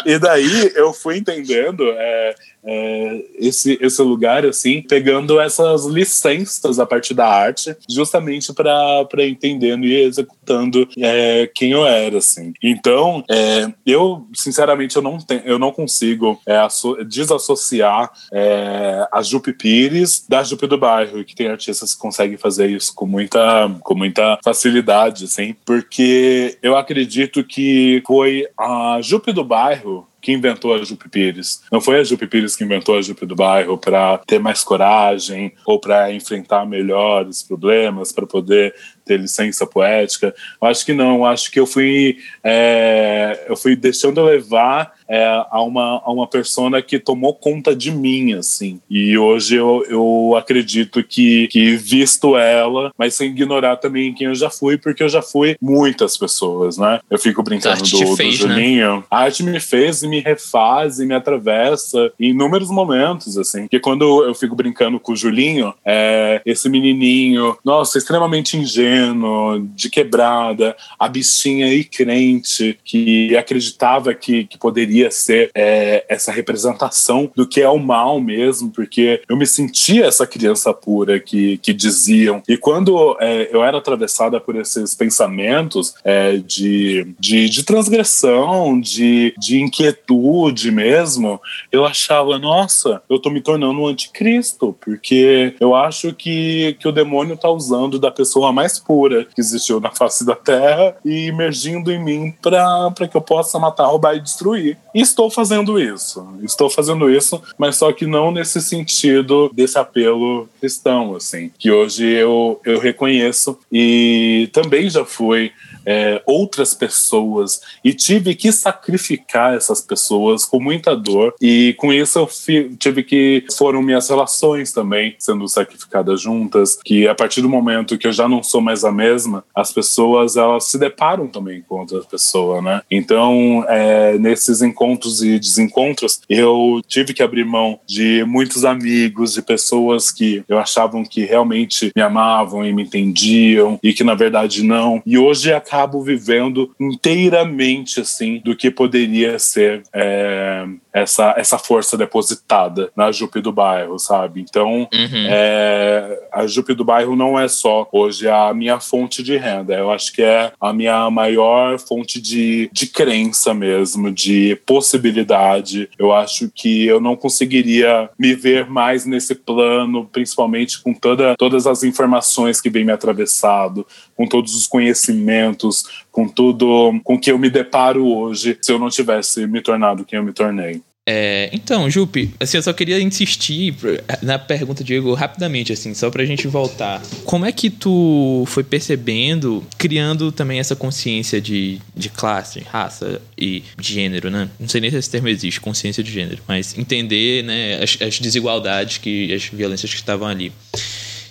E daí eu fui entendendo é, é, esse, esse lugar, assim, pegando essas licenças a partir da arte, justamente para entendendo e executando é, quem eu era, assim. Então, é, eu, sinceramente, eu não, tenho, eu não consigo é, desassociar é, a Jupe Pires da Jupe do Bairro, que tem artistas que conseguem fazer isso com muita, com muita facilidade, assim, porque eu acredito que foi a Jupe do Bairro que inventou a Jupe Pires. Não foi a Jupe Pires que inventou a Jupe do bairro para ter mais coragem ou para enfrentar melhor os problemas, para poder ter licença poética. Eu acho que não. Eu acho que eu fui, é, eu fui deixando levar é, a, uma, a uma persona que tomou conta de mim, assim. E hoje eu, eu acredito que, que visto ela, mas sem ignorar também quem eu já fui, porque eu já fui muitas pessoas, né? Eu fico brincando do, do né? Julinho. Né? A arte me fez e me refaz e me atravessa em inúmeros momentos, assim. Porque quando eu fico brincando com o Julinho, é, esse menininho, nossa, extremamente ingênuo, de quebrada, a bichinha e crente, que acreditava que, que poderia ser é, essa representação do que é o mal mesmo, porque eu me sentia essa criança pura que, que diziam. E quando é, eu era atravessada por esses pensamentos é, de, de, de transgressão, de, de inquietude, mesmo, eu achava, nossa, eu tô me tornando um anticristo, porque eu acho que, que o demônio tá usando da pessoa mais pura que existiu na face da terra e emergindo em mim para que eu possa matar, roubar e destruir. Estou fazendo isso. Estou fazendo isso, mas só que não nesse sentido desse apelo cristão, assim, que hoje eu, eu reconheço e também já fui é, outras pessoas. E tive que sacrificar essas pessoas com muita dor. E com isso eu tive que foram minhas relações também sendo sacrificadas juntas que a partir do momento que eu já não sou mais a mesma as pessoas elas se deparam também com outras pessoas né? Então é, nesses encontros e desencontros eu tive que abrir mão de muitos amigos de pessoas que eu achavam que realmente me amavam e me entendiam e que na verdade não. E hoje acaba acabo vivendo inteiramente assim do que poderia ser é, essa, essa força depositada na Jupe do bairro, sabe? Então, uhum. é, a Jupe do bairro não é só hoje a minha fonte de renda, eu acho que é a minha maior fonte de, de crença mesmo, de possibilidade. Eu acho que eu não conseguiria me ver mais nesse plano, principalmente com toda, todas as informações que vem me atravessado, com todos os conhecimentos, com tudo com que eu me deparo hoje, se eu não tivesse me tornado quem eu me tornei. É, então, Jupe, assim, eu só queria insistir na pergunta, Diego, rapidamente, assim, só pra gente voltar. Como é que tu foi percebendo, criando também essa consciência de, de classe, raça e gênero, né? Não sei nem se esse termo existe, consciência de gênero, mas entender, né, as, as desigualdades, que as violências que estavam ali.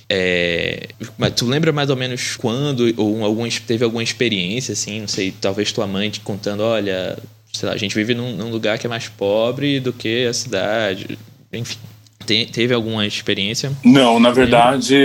É, mas tu lembra mais ou menos quando ou algum, teve alguma experiência assim, não sei, talvez tua mãe te contando, olha, sei lá, a gente vive num, num lugar que é mais pobre do que a cidade, enfim. Teve alguma experiência? Não, na verdade,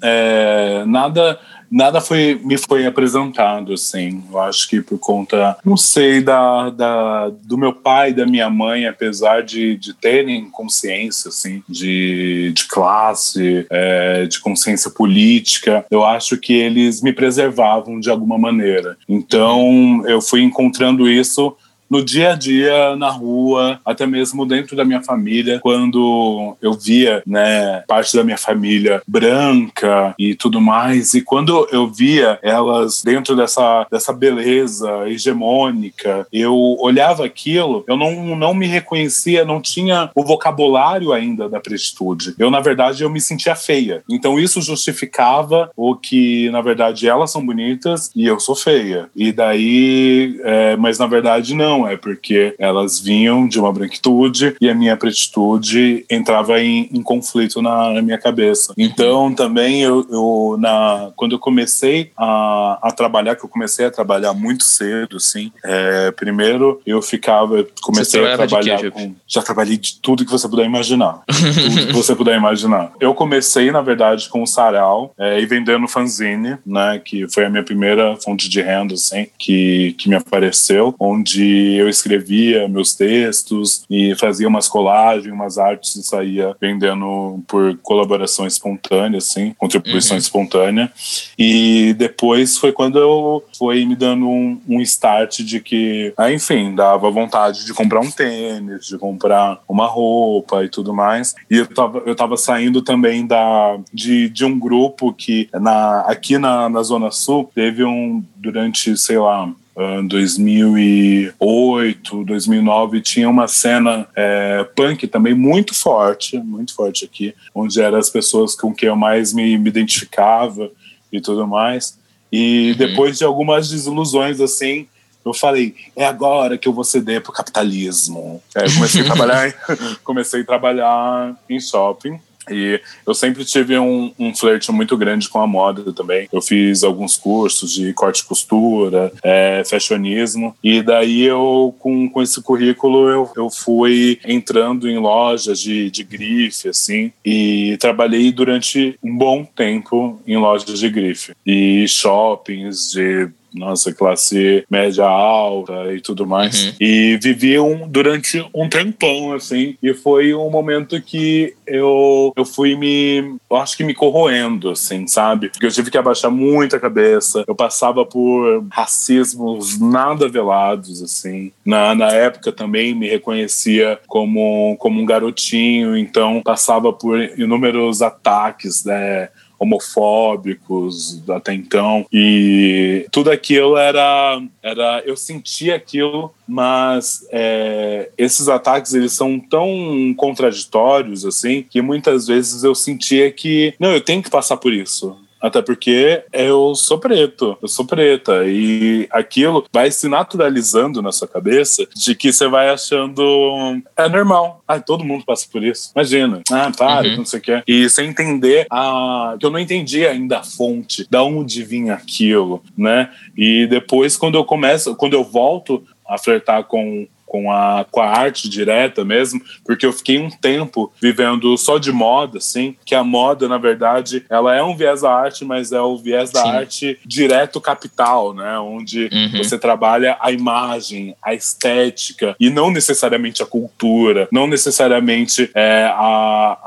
é, nada nada foi me foi apresentado assim eu acho que por conta não sei da, da do meu pai e da minha mãe apesar de, de terem consciência assim de, de classe é, de consciência política eu acho que eles me preservavam de alguma maneira então eu fui encontrando isso no dia a dia, na rua, até mesmo dentro da minha família, quando eu via, né, parte da minha família branca e tudo mais, e quando eu via elas dentro dessa, dessa beleza hegemônica, eu olhava aquilo, eu não, não me reconhecia, não tinha o vocabulário ainda da pretitude. Eu, na verdade, eu me sentia feia. Então isso justificava o que, na verdade, elas são bonitas e eu sou feia. E daí, é, mas na verdade não é porque elas vinham de uma branquitude e a minha pretitude entrava em, em conflito na, na, minha cabeça. Então, também, eu, eu, na, quando eu comecei a, a trabalhar, que eu comecei a trabalhar muito cedo, assim, é, primeiro eu ficava, comecei a trabalhar com. Já trabalhei de tudo que você puder imaginar. tudo que você puder imaginar. Eu comecei, na verdade, com o sarau é, e vendendo fanzine, né, que foi a minha primeira fonte de renda, assim, que, que me apareceu, onde eu escrevia meus textos e fazia umas colagens, umas artes e saía vendendo por colaboração espontânea, assim, contribuição uhum. espontânea. E depois foi quando eu foi me dando um, um start de que, ah, enfim, dava vontade de comprar um tênis, de comprar uma roupa e tudo mais. E eu tava, eu tava saindo também da, de, de um grupo que na, aqui na, na Zona Sul teve um, durante, sei lá, 2008, 2009 tinha uma cena é, punk também muito forte, muito forte aqui, onde eram as pessoas com quem eu mais me, me identificava e tudo mais. E uhum. depois de algumas desilusões assim, eu falei, é agora que eu vou ceder pro capitalismo. Eu comecei a trabalhar, comecei a trabalhar em shopping e eu sempre tive um, um flerte muito grande com a moda também. Eu fiz alguns cursos de corte e costura, é, fashionismo, e daí eu, com, com esse currículo, eu, eu fui entrando em lojas de, de grife, assim, e trabalhei durante um bom tempo em lojas de grife. E shoppings de nossa, classe média alta e tudo mais. Uhum. E vivi um, durante um tempão, assim, e foi um momento que eu, eu fui me, eu acho que me corroendo, assim, sabe? Porque eu tive que abaixar muito a cabeça, eu passava por racismos nada velados, assim. Na, na época também me reconhecia como, como um garotinho, então passava por inúmeros ataques, né? Homofóbicos até então. E tudo aquilo era. era eu sentia aquilo, mas é, esses ataques eles são tão contraditórios assim que muitas vezes eu sentia que não, eu tenho que passar por isso. Até porque eu sou preto, eu sou preta. E aquilo vai se naturalizando na sua cabeça de que você vai achando é normal. Ah, todo mundo passa por isso. Imagina. Ah, para, uhum. não sei o que. E sem entender a. que eu não entendi ainda a fonte, da onde vinha aquilo, né? E depois, quando eu começo, quando eu volto a flertar com com a, com a arte direta mesmo, porque eu fiquei um tempo vivendo só de moda, assim, que a moda, na verdade, ela é um viés da arte, mas é o viés da Sim. arte direto capital, né? Onde uhum. você trabalha a imagem, a estética, e não necessariamente a cultura, não necessariamente é, a,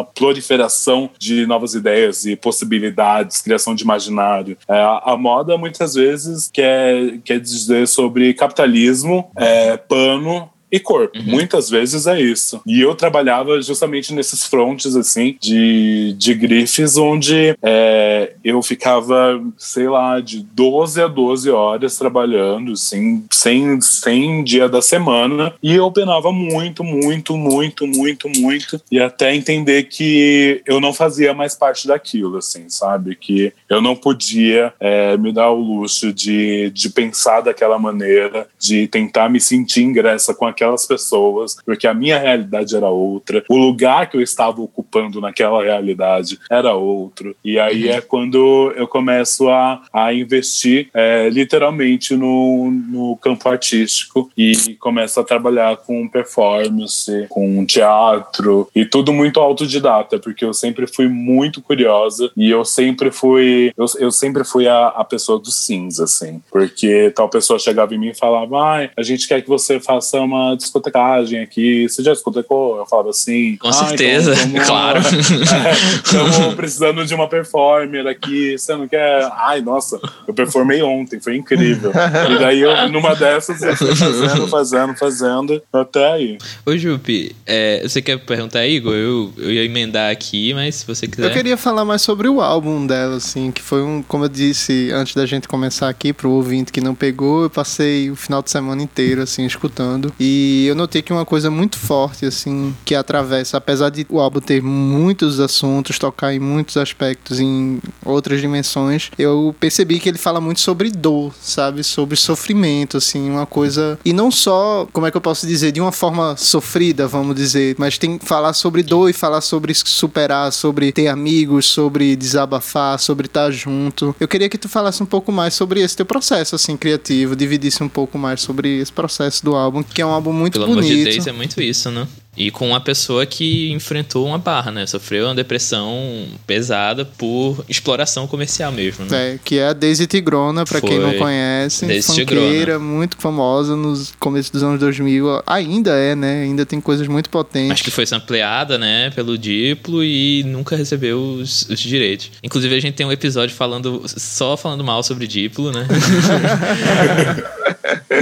a proliferação de novas ideias e possibilidades, criação de imaginário. É, a moda, muitas vezes, quer, quer dizer sobre capitalismo, é, plano e corpo. Uhum. Muitas vezes é isso. E eu trabalhava justamente nesses frontes, assim, de, de grifes, onde é, eu ficava, sei lá, de 12 a 12 horas trabalhando, assim, sem, sem dia da semana. E eu penava muito, muito, muito, muito, muito. E até entender que eu não fazia mais parte daquilo, assim, sabe? Que eu não podia é, me dar o luxo de, de pensar daquela maneira, de tentar me sentir ingressa com aquela aquelas pessoas, porque a minha realidade era outra, o lugar que eu estava ocupando naquela realidade era outro. E aí uhum. é quando eu começo a, a investir é, literalmente no, no campo artístico e começo a trabalhar com performance, com teatro e tudo muito autodidata, porque eu sempre fui muito curiosa e eu sempre fui eu, eu sempre fui a, a pessoa do cinza, assim, porque tal pessoa chegava em mim e falava, ah, a gente quer que você faça uma discotecagem aqui. Você já discotecou? Eu falava assim. Com ah, certeza, então, claro. Estamos precisando de uma performer aqui. Você não quer? Ai, nossa, eu performei ontem, foi incrível. e daí eu, numa dessas, eu fui fazendo, fazendo, fazendo, até aí. Ô, Jupe, é, você quer perguntar, Igor? Eu, eu ia emendar aqui, mas se você quiser. Eu queria falar mais sobre o álbum dela, assim, que foi um, como eu disse antes da gente começar aqui, pro ouvinte que não pegou, eu passei o final de semana inteiro, assim, escutando. E e eu notei que uma coisa muito forte, assim, que atravessa, apesar de o álbum ter muitos assuntos, tocar em muitos aspectos, em outras dimensões, eu percebi que ele fala muito sobre dor, sabe? Sobre sofrimento, assim, uma coisa. E não só, como é que eu posso dizer, de uma forma sofrida, vamos dizer, mas tem que falar sobre dor e falar sobre superar, sobre ter amigos, sobre desabafar, sobre estar junto. Eu queria que tu falasse um pouco mais sobre esse teu processo, assim, criativo, dividisse um pouco mais sobre esse processo do álbum, que é um álbum álbum muito Pelo bonito. Pelo amor de Deus, é muito isso, né? E com uma pessoa que enfrentou uma barra, né? Sofreu uma depressão pesada por exploração comercial mesmo, né? É, que é a Daisy Tigrona, para quem não conhece. Daisy funkeira, muito famosa nos começos dos anos 2000. Ainda é, né? Ainda tem coisas muito potentes. Acho que foi sampleada, né? Pelo Diplo e nunca recebeu os, os direitos. Inclusive, a gente tem um episódio falando só falando mal sobre Diplo, né?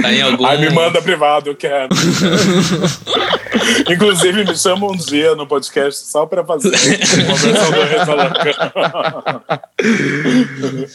tá em algum... Ai, me manda privado, eu quero. Inclusive, me chama um dia no podcast só para fazer uma versão do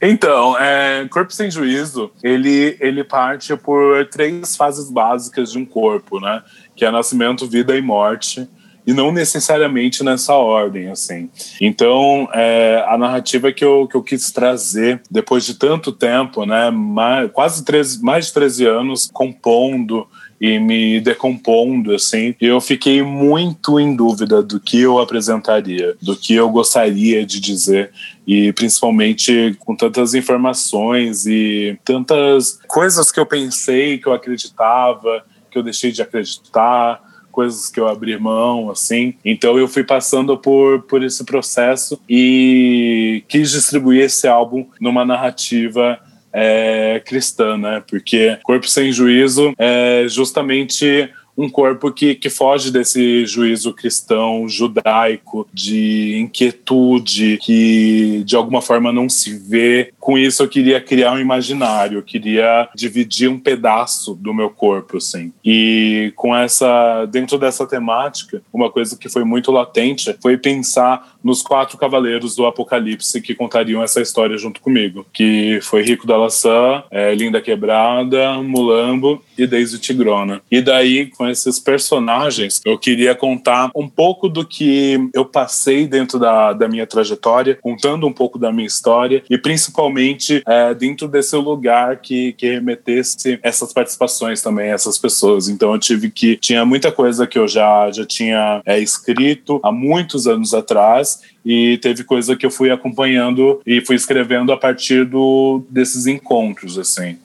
Então, é, Corpo Sem Juízo, ele, ele parte por três fases básicas de um corpo, né? Que é nascimento, vida e morte e não necessariamente nessa ordem, assim. Então, é, a narrativa que eu, que eu quis trazer, depois de tanto tempo, né, mais, quase 13, mais de 13 anos compondo e me decompondo, assim, eu fiquei muito em dúvida do que eu apresentaria, do que eu gostaria de dizer e principalmente com tantas informações e tantas coisas que eu pensei, que eu acreditava, que eu deixei de acreditar, coisas que eu abri mão, assim. Então eu fui passando por, por esse processo e quis distribuir esse álbum numa narrativa é, cristã, né? Porque Corpo Sem Juízo é justamente um corpo que, que foge desse juízo cristão judaico de inquietude que de alguma forma não se vê. Com isso eu queria criar um imaginário, eu queria dividir um pedaço do meu corpo assim. E com essa dentro dessa temática uma coisa que foi muito latente foi pensar nos quatro cavaleiros do Apocalipse que contariam essa história junto comigo, que foi Rico da Laçã, é, Linda Quebrada, Mulambo e Daisy Tigrona. E daí, com esses personagens, eu queria contar um pouco do que eu passei dentro da, da minha trajetória, contando um pouco da minha história e principalmente é, dentro desse lugar que, que remetesse essas participações também, essas pessoas. Então eu tive que. Tinha muita coisa que eu já, já tinha é, escrito há muitos anos atrás e teve coisa que eu fui acompanhando e fui escrevendo a partir do, desses encontros, assim.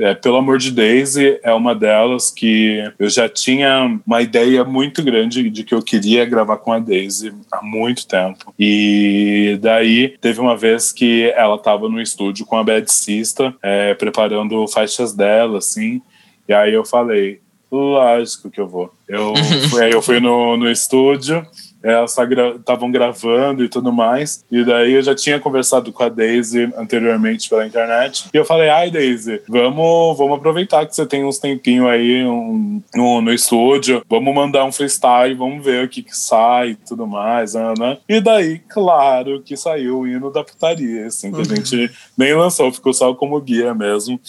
É, Pelo Amor de Daisy é uma delas que eu já tinha uma ideia muito grande de que eu queria gravar com a Daisy há muito tempo. E daí teve uma vez que ela estava no estúdio com a Bad Sista, é, preparando faixas dela, assim, e aí eu falei, lógico que eu vou. Eu, fui, eu fui no, no estúdio elas estavam gra gravando e tudo mais. E daí eu já tinha conversado com a Daisy anteriormente pela internet. E eu falei, ai, Daisy, vamos, vamos aproveitar que você tem uns tempinhos aí um, no, no estúdio. Vamos mandar um freestyle, vamos ver o que, que sai e tudo mais, né, né? E daí, claro que saiu o hino da putaria, assim, que a gente nem lançou, ficou só como guia mesmo.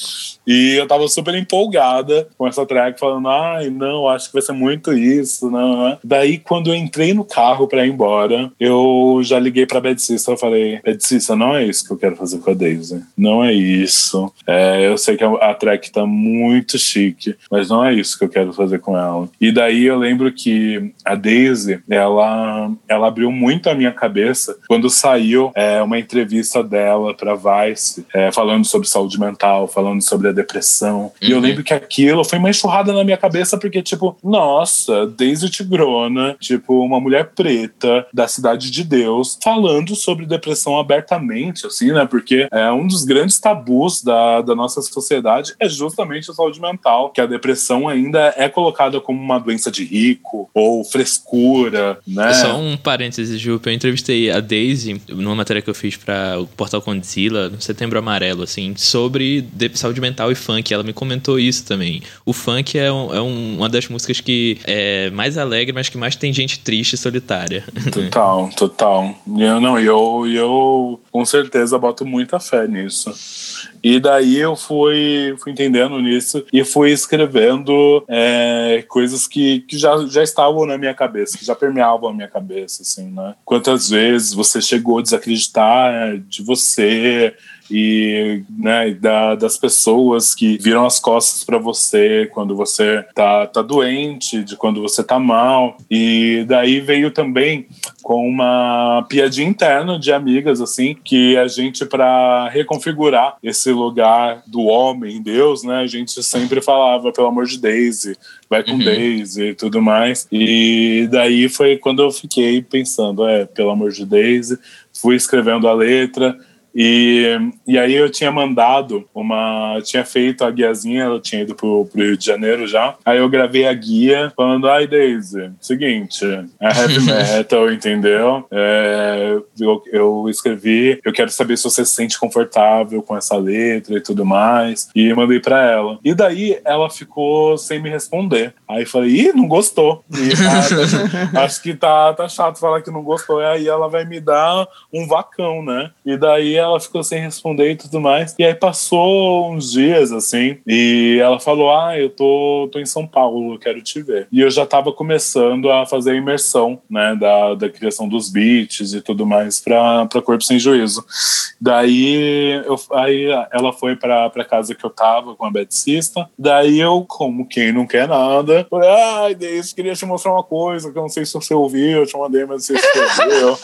E eu tava super empolgada com essa track, falando, ai, não, acho que vai ser muito isso, não, né? Daí, quando eu entrei no carro, carro para ir embora, eu já liguei pra Bedcista e falei: Bedcista, não é isso que eu quero fazer com a Daisy. Não é isso. É, eu sei que a, track tá muito chique, mas não é isso que eu quero fazer com ela. E daí eu lembro que a Daisy, ela, ela abriu muito a minha cabeça quando saiu é, uma entrevista dela pra Vice, é, falando sobre saúde mental, falando sobre a depressão. Uhum. E eu uhum. lembro que aquilo foi uma enxurrada na minha cabeça, porque, tipo, nossa, Daisy Tigrona, tipo, uma mulher preta da cidade de Deus falando sobre depressão abertamente, assim, né? Porque é um dos grandes tabus da, da nossa sociedade é justamente a saúde mental, que a depressão ainda é colocada como uma doença de rico ou frescura, né? Só um parênteses, Ju, eu entrevistei a Daisy numa matéria que eu fiz para o Portal Condzilla, no Setembro Amarelo, assim, sobre saúde mental e funk. Ela me comentou isso também. O funk é, um, é um, uma das músicas que é mais alegre, mas que mais tem gente triste, solitária Total, total. Eu, não, eu, eu com certeza boto muita fé nisso. E daí eu fui, fui entendendo nisso e fui escrevendo é, coisas que, que já, já estavam na minha cabeça, que já permeavam a minha cabeça, assim, né? Quantas vezes você chegou a desacreditar de você, e né, da, das pessoas que viram as costas para você quando você tá, tá doente, de quando você tá mal. E daí veio também com uma piadinha interna de amigas, assim, que a gente, para reconfigurar esse lugar do homem, Deus, né, a gente sempre falava, pelo amor de Daisy, vai com uhum. Daisy e tudo mais. E daí foi quando eu fiquei pensando, é, pelo amor de Daisy, fui escrevendo a letra e, e aí eu tinha mandado uma. Tinha feito a guiazinha, eu tinha ido pro, pro Rio de Janeiro já. Aí eu gravei a guia falando: ai, Daisy, seguinte, é heavy metal, entendeu? É, eu, eu escrevi, eu quero saber se você se sente confortável com essa letra e tudo mais. E mandei pra ela. E daí ela ficou sem me responder. Aí falei: ih, não gostou. E, ah, acho que tá, tá chato falar que não gostou. E aí ela vai me dar um vacão, né? E daí ela ficou sem responder e tudo mais. E aí passou uns dias, assim, e ela falou: Ah, eu tô, tô em São Paulo, quero te ver. E eu já tava começando a fazer a imersão, né, da, da criação dos beats e tudo mais pra, pra Corpo Sem Juízo. Daí, eu, aí ela foi pra, pra casa que eu tava com a Beticista. Daí eu, como quem não quer nada, falei: Ai, ah, Deus, queria te mostrar uma coisa que eu não sei se você ouviu, eu te mandei, mas você escreveu.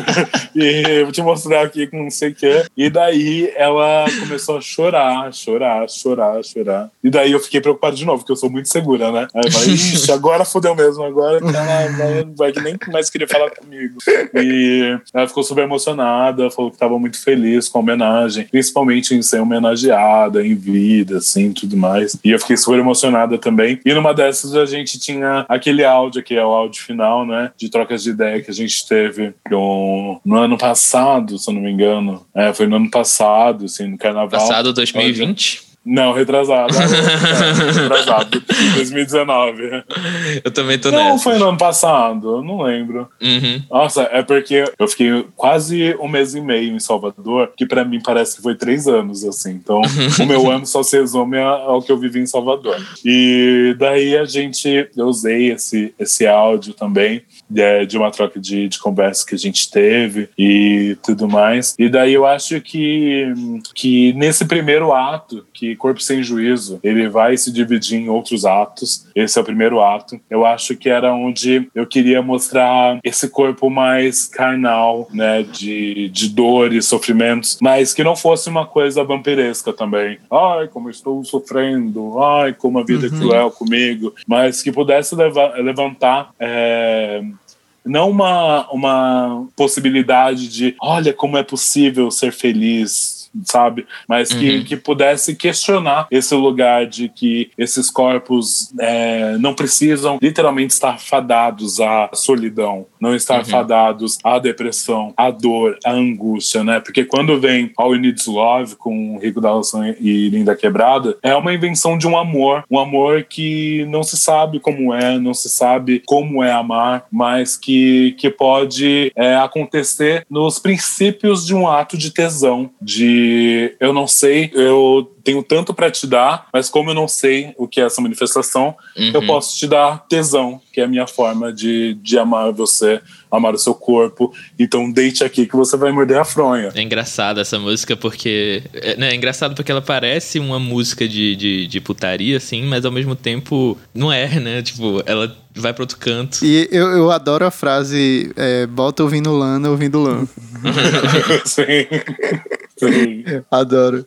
e vou te mostrar aqui com não sei o que quê. E daí ela começou a chorar, chorar, chorar, chorar. E daí eu fiquei preocupado de novo, porque eu sou muito segura, né? Aí eu falei, ixi, agora fodeu mesmo, agora ela vai, vai nem mais queria falar comigo. E ela ficou super emocionada, falou que estava muito feliz com a homenagem, principalmente em ser homenageada, em vida, assim, tudo mais. E eu fiquei super emocionada também. E numa dessas a gente tinha aquele áudio, que é o áudio final, né? De trocas de ideia que a gente teve no, no ano passado, se eu não me engano. É, foi no ano passado, assim, no carnaval. Passado 2020? Não, retrasado. é, retrasado. 2019. Eu também tô não, nessa. foi no ano passado, eu não lembro. Uhum. Nossa, é porque eu fiquei quase um mês e meio em Salvador, que pra mim parece que foi três anos, assim. Então, o meu ano só se resume ao que eu vivi em Salvador. E daí a gente, eu usei esse, esse áudio também, de, de uma troca de, de conversa que a gente teve e tudo mais. E daí eu acho que, que nesse primeiro ato, que Corpo Sem Juízo, ele vai se dividir em outros atos. Esse é o primeiro ato. Eu acho que era onde eu queria mostrar esse corpo mais carnal, né, de, de dores, sofrimentos, mas que não fosse uma coisa vampiresca também. Ai, como estou sofrendo, ai, como a vida é cruel comigo, mas que pudesse leva, levantar. É, não uma, uma possibilidade de olha como é possível ser feliz sabe? Mas que, Uhum. que pudesse questionar esse lugar de que esses corpos é, não precisam literalmente estar fadados à solidão, não estar Uhum. fadados à depressão, à dor, à angústia, né? Porque quando vem All You Need Is Love com Rico Dawson e Linda Quebrada, é uma invenção de um amor, um amor que não se sabe como é, não se sabe como é amar, mas que, que pode é, acontecer nos princípios de um ato de tesão, de eu não sei, eu tenho tanto para te dar, mas como eu não sei o que é essa manifestação, eu Uhum. posso te dar tesão, que é a minha forma de, de amar você, amar o seu corpo. Então deite aqui que você vai morder a fronha. É engraçada essa música porque. É, né, é engraçado porque ela parece uma música de, de, de putaria, assim, mas ao mesmo tempo não é, né? Tipo, ela vai pra outro canto. E eu, eu adoro a frase é, bota ouvindo Lana, ouvindo Lã. Sim. Sim. Adoro.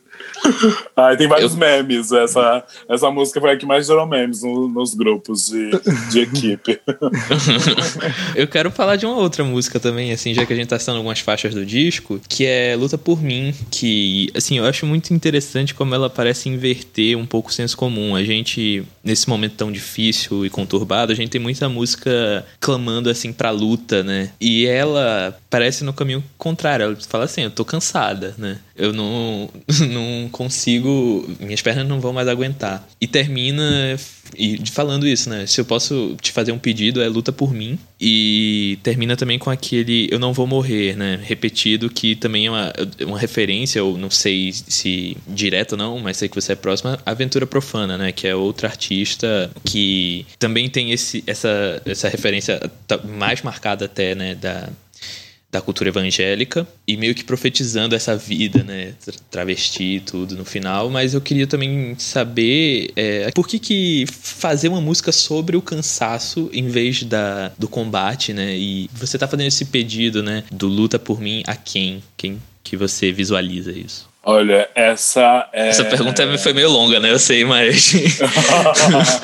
Ah, e tem vários memes. Essa, essa música foi a que mais gerou memes no- nos grupos de, de equipe. Eu quero falar de uma outra música também, assim, já que a gente tá citando algumas faixas do disco, que é Luta por Mim, que, assim, eu acho muito interessante como ela parece inverter um pouco o senso comum. A gente, nesse momento tão difícil e conturbado, a gente tem muita música clamando, assim, pra luta, né? E ela parece no caminho contrário. Ela fala assim, eu tô cansada, né? Eu não, não consigo, minhas pernas não vão mais aguentar. E termina e falando isso, né? Se eu posso te fazer um pedido, é luta por mim. E termina também com aquele eu não vou morrer, né? Repetido, que também é uma, uma referência, ou não sei se direto ou não, mas sei que você é próxima, Aventura Profana, né? Que é outra artista que também tem esse, essa, essa referência mais marcada até, né? Da, da cultura evangélica e meio que profetizando essa vida, né, tra- travesti e tudo no final, mas eu queria também saber é, por que que fazer uma música sobre o cansaço em vez da, do combate, né, e você tá fazendo esse pedido, né, do luta por mim a quem? Quem que você visualiza isso? Olha, essa é. Essa pergunta foi meio longa, né, eu sei, mas...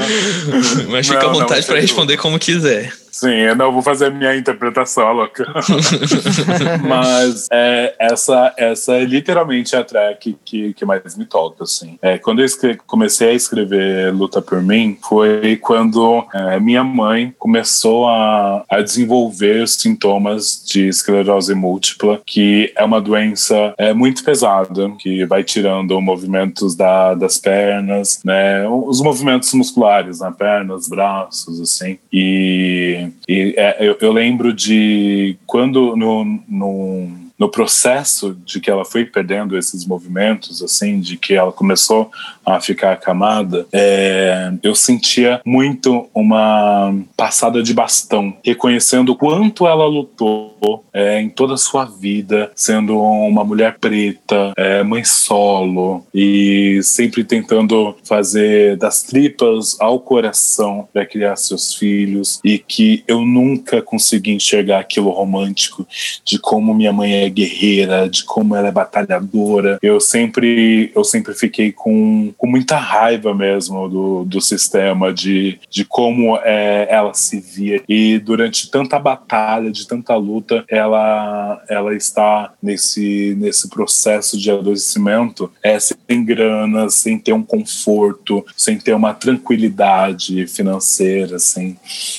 mas fica Não, à vontade para responder como quiser. Sim, eu não vou fazer a minha interpretação, louca. Mas é, essa, essa é literalmente a track que, que mais me toca, assim. É, quando eu escre- comecei a escrever Luta por Mim, foi quando é, minha mãe começou a, a desenvolver os sintomas de esclerose múltipla, que é uma doença é, muito pesada, que vai tirando movimentos da, das pernas, né? Os movimentos musculares na pernas, braços, assim. E e é, eu, eu lembro de quando no, no, no processo de que ela foi perdendo esses movimentos, assim, de que ela começou a ficar acamada, é, eu sentia muito uma passada de bastão, reconhecendo o quanto ela lutou é, em toda a sua vida, sendo uma mulher preta, é, mãe solo e sempre tentando fazer das tripas ao coração para criar seus filhos e que eu nunca consegui enxergar aquilo romântico de como minha mãe é guerreira, de como ela é batalhadora. Eu sempre eu sempre fiquei com, com muita raiva mesmo do, do sistema de, de como é, ela se via e durante tanta batalha, de tanta luta, ela ela está nesse nesse processo de adoecimento, é sem grana, sem ter um conforto, sem ter uma tranquilidade financeira, assim.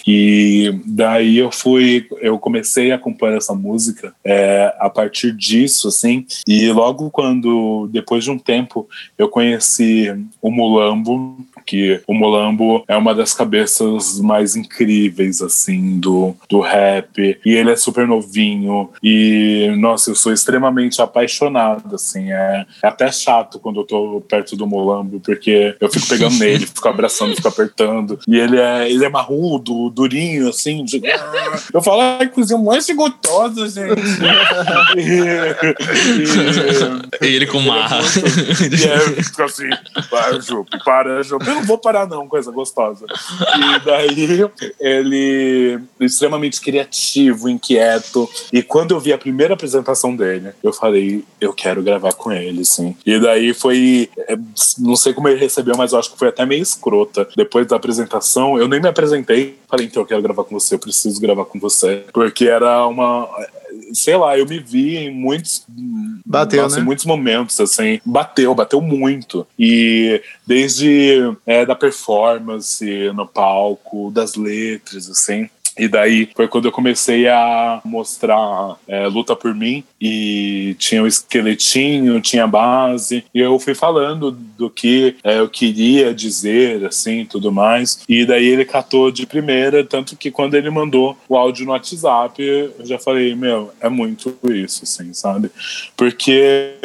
E daí eu fui, eu comecei a compor essa música é, a partir disso, assim. E logo quando, depois de um tempo, eu conheci o Mulambo, que o Mulambo é uma das cabeças mais incríveis, assim, do, do rap. E ele é super novinho. E, nossa, eu sou extremamente apaixonado, assim. É, é até chato quando eu tô perto do Mulambo, porque eu fico pegando nele, fico abraçando, fico apertando. E ele é, ele é marrudo, durinho, assim. De... Eu falo, ai, coisa mais gostosa, gente. e, ele com marra. E é, fico assim, para, Jupe, para, Jupe. Eu não vou parar, não, coisa gostosa. E daí ele extremamente criativo, inquieto. E quando eu vi a primeira apresentação dele, eu falei, eu quero gravar com ele, sim. E daí foi. É, não sei como ele recebeu, mas eu acho que foi até meio escrota. Depois da apresentação, eu nem me apresentei. Falei, então eu quero gravar com você, eu preciso gravar com você. Porque era uma sei lá, eu me vi em muitos bateu, nossa, né? em muitos momentos assim, bateu, bateu muito. E desde é, da performance no palco, das letras assim, e daí foi quando eu comecei a mostrar é, Luta por Mim e tinha o esqueletinho, tinha a base e eu fui falando do que é, eu queria dizer, assim, tudo mais. E daí ele catou de primeira, tanto que quando ele mandou o áudio no WhatsApp, eu já falei, meu, é muito isso, assim, sabe? Porque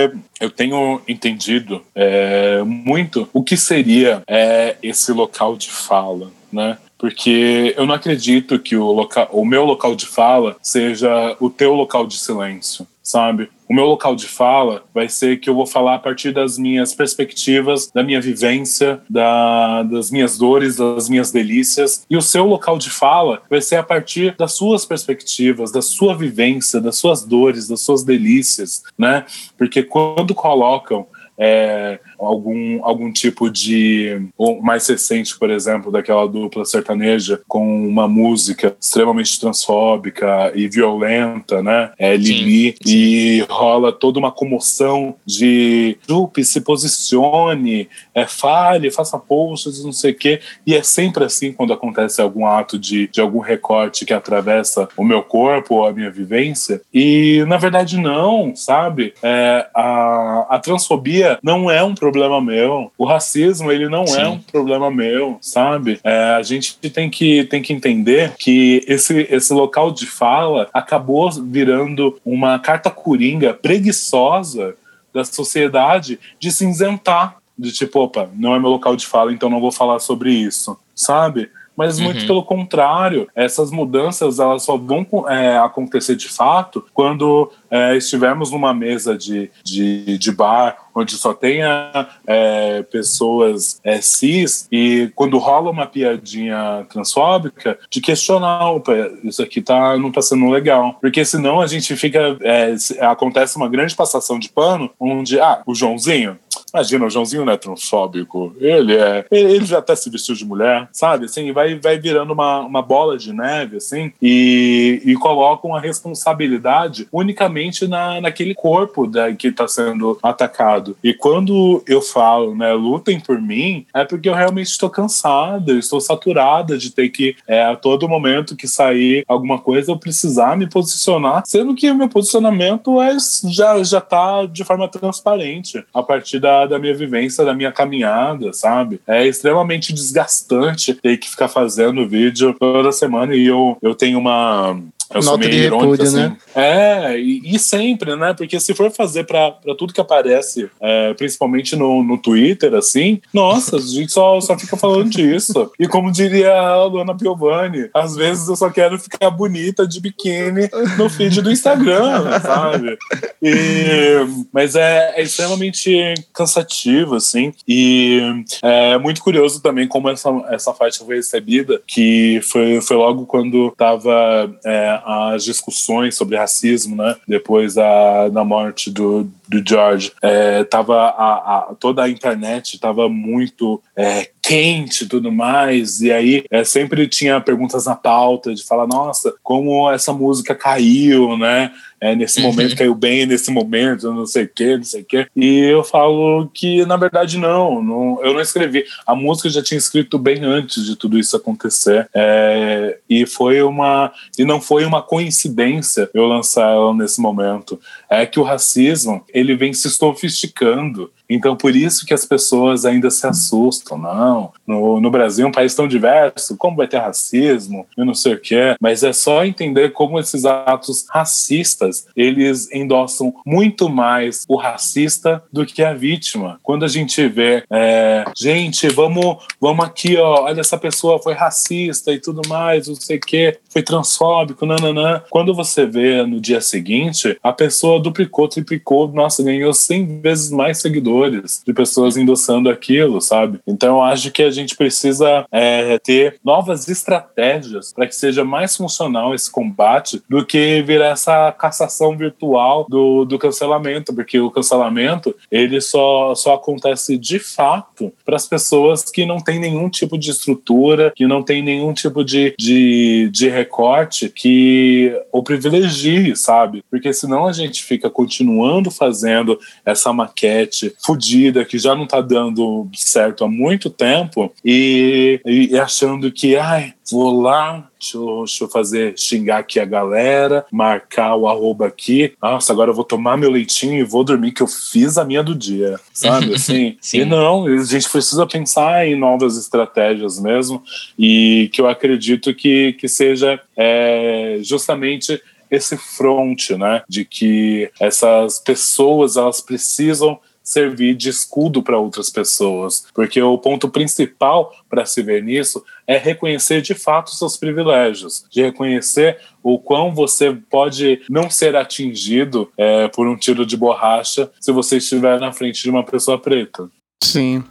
eu tenho entendido é, muito o que seria é, esse local de fala, né? Porque eu não acredito que o, o meu local de fala seja o teu local de silêncio, sabe? O meu local de fala vai ser que eu vou falar a partir das minhas perspectivas, da minha vivência, da, das minhas dores, das minhas delícias. E o seu local de fala vai ser a partir das suas perspectivas, da sua vivência, das suas dores, das suas delícias, né? Porque quando colocam é, algum, algum tipo de. Ou mais recente, por exemplo, daquela dupla sertaneja com uma música extremamente transfóbica e violenta, né? É Lili, sim, sim. e rola toda uma comoção de Jupe, se posicione, é, fale, faça posts, não sei o quê. E é sempre assim quando acontece algum ato de, de algum recorte que atravessa o meu corpo ou a minha vivência. E na verdade, não, sabe? É, a, a transfobia não é um problema meu. O racismo, ele não é Sim. é um problema meu, sabe? É, a gente tem que, tem que entender que esse, esse local de fala acabou virando uma carta coringa preguiçosa da sociedade de cinzentar. De tipo, opa, não é meu local de fala, então não vou falar sobre isso, sabe? mas muito uhum. pelo contrário, essas mudanças elas só vão é, acontecer de fato quando é, estivermos numa mesa de, de, de bar onde só tenha é, pessoas é, cis e quando rola uma piadinha transfóbica de questionar opa, isso aqui tá, não tá sendo legal. Porque senão a gente fica é, acontece uma grande passação de pano onde ah o Joãozinho Imagina, o Joãozinho não é transfóbico. Ele é. Ele já até se vestiu de mulher, sabe? Assim, vai, vai virando uma, uma bola de neve, assim, e, e colocam a responsabilidade unicamente na, naquele corpo da, que está sendo atacado. E quando eu falo, né, lutem por mim, é porque eu realmente estou cansada, eu estou saturada de ter que, é, a todo momento que sair alguma coisa, eu precisar me posicionar, sendo que o meu posicionamento é, já, já tá de forma transparente a partir da da, minha vivência, da minha caminhada, sabe? É extremamente desgastante ter que ficar fazendo vídeo toda semana e eu, eu tenho uma eu Nota de repúdio, assim. né? É, e, e, sempre, né? Porque se for fazer pra, pra tudo que aparece, é, principalmente no, no Twitter, assim, nossa, a gente só, só fica falando disso. E como diria a Luana Piovani, às vezes eu só quero ficar bonita de biquíni no feed do Instagram, sabe? E, mas é, é extremamente cansativo, assim, e é muito curioso também como essa, essa faixa foi recebida, que foi, foi logo quando tava. É, as discussões sobre racismo, né? Depois da, da morte do, do George, é, tava a, a, toda a internet estava muito é, quente e tudo mais. E aí é, sempre tinha perguntas na pauta de falar, nossa, como essa música caiu, né? É, nesse uhum. momento caiu bem, nesse momento, não sei o que, não sei o que. E eu falo que, na verdade, não, não, eu não escrevi. A música eu já tinha escrito bem antes de tudo isso acontecer. É, e foi uma. E não foi uma coincidência eu lançar ela nesse momento. É que o racismo ele vem se sofisticando. Então, por isso que as pessoas ainda se assustam. Não, no, no Brasil, um país tão diverso, como vai ter racismo? Eu não sei o que. Mas é só entender como esses atos racistas eles endossam muito mais o racista do que a vítima. Quando a gente vê, é, gente, vamos, vamos aqui, ó, olha, essa pessoa foi racista e tudo mais, não sei o que, foi transfóbico, nananã. Quando você vê no dia seguinte, a pessoa duplicou, triplicou, nossa, ganhou 100 vezes mais seguidores seguidores, de pessoas endossando aquilo, sabe? Então eu acho que a gente precisa é, ter novas estratégias para que seja mais funcional esse combate do que virar essa cassação virtual do, do cancelamento, porque o cancelamento ele só, só acontece de fato para as pessoas que não têm nenhum tipo de estrutura, que não tem nenhum tipo de, de, de recorte que o privilegie, sabe? Porque senão a gente fica continuando fazendo essa maquete fodida, que já não tá dando certo há muito tempo, e, e achando que, ai, vou lá, deixa eu, deixa eu, fazer, xingar aqui a galera, marcar o arroba aqui. Nossa, agora eu vou tomar meu leitinho e vou dormir, que eu fiz a minha do dia, sabe? Assim, e não, a gente precisa pensar em novas estratégias mesmo, e que eu acredito que, que seja é, justamente esse front, né, de que essas pessoas elas precisam servir de escudo para outras pessoas, porque o ponto principal para se ver nisso é reconhecer de fato seus privilégios, de reconhecer o quão você pode não ser atingido é, por um tiro de borracha se você estiver na frente de uma pessoa preta. Sim.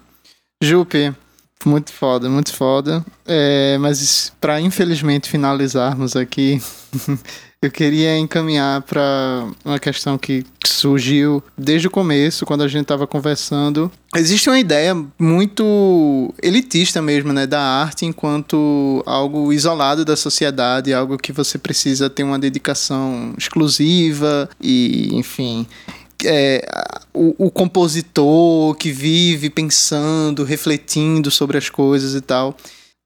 Jupe, muito foda, muito foda. É, mas para infelizmente finalizarmos aqui, Eu queria encaminhar para uma questão que surgiu desde o começo, quando a gente estava conversando. Existe uma ideia muito elitista mesmo, né, da arte enquanto algo isolado da sociedade, algo que você precisa ter uma dedicação exclusiva e, enfim, é, o, o, compositor que vive pensando, refletindo sobre as coisas e tal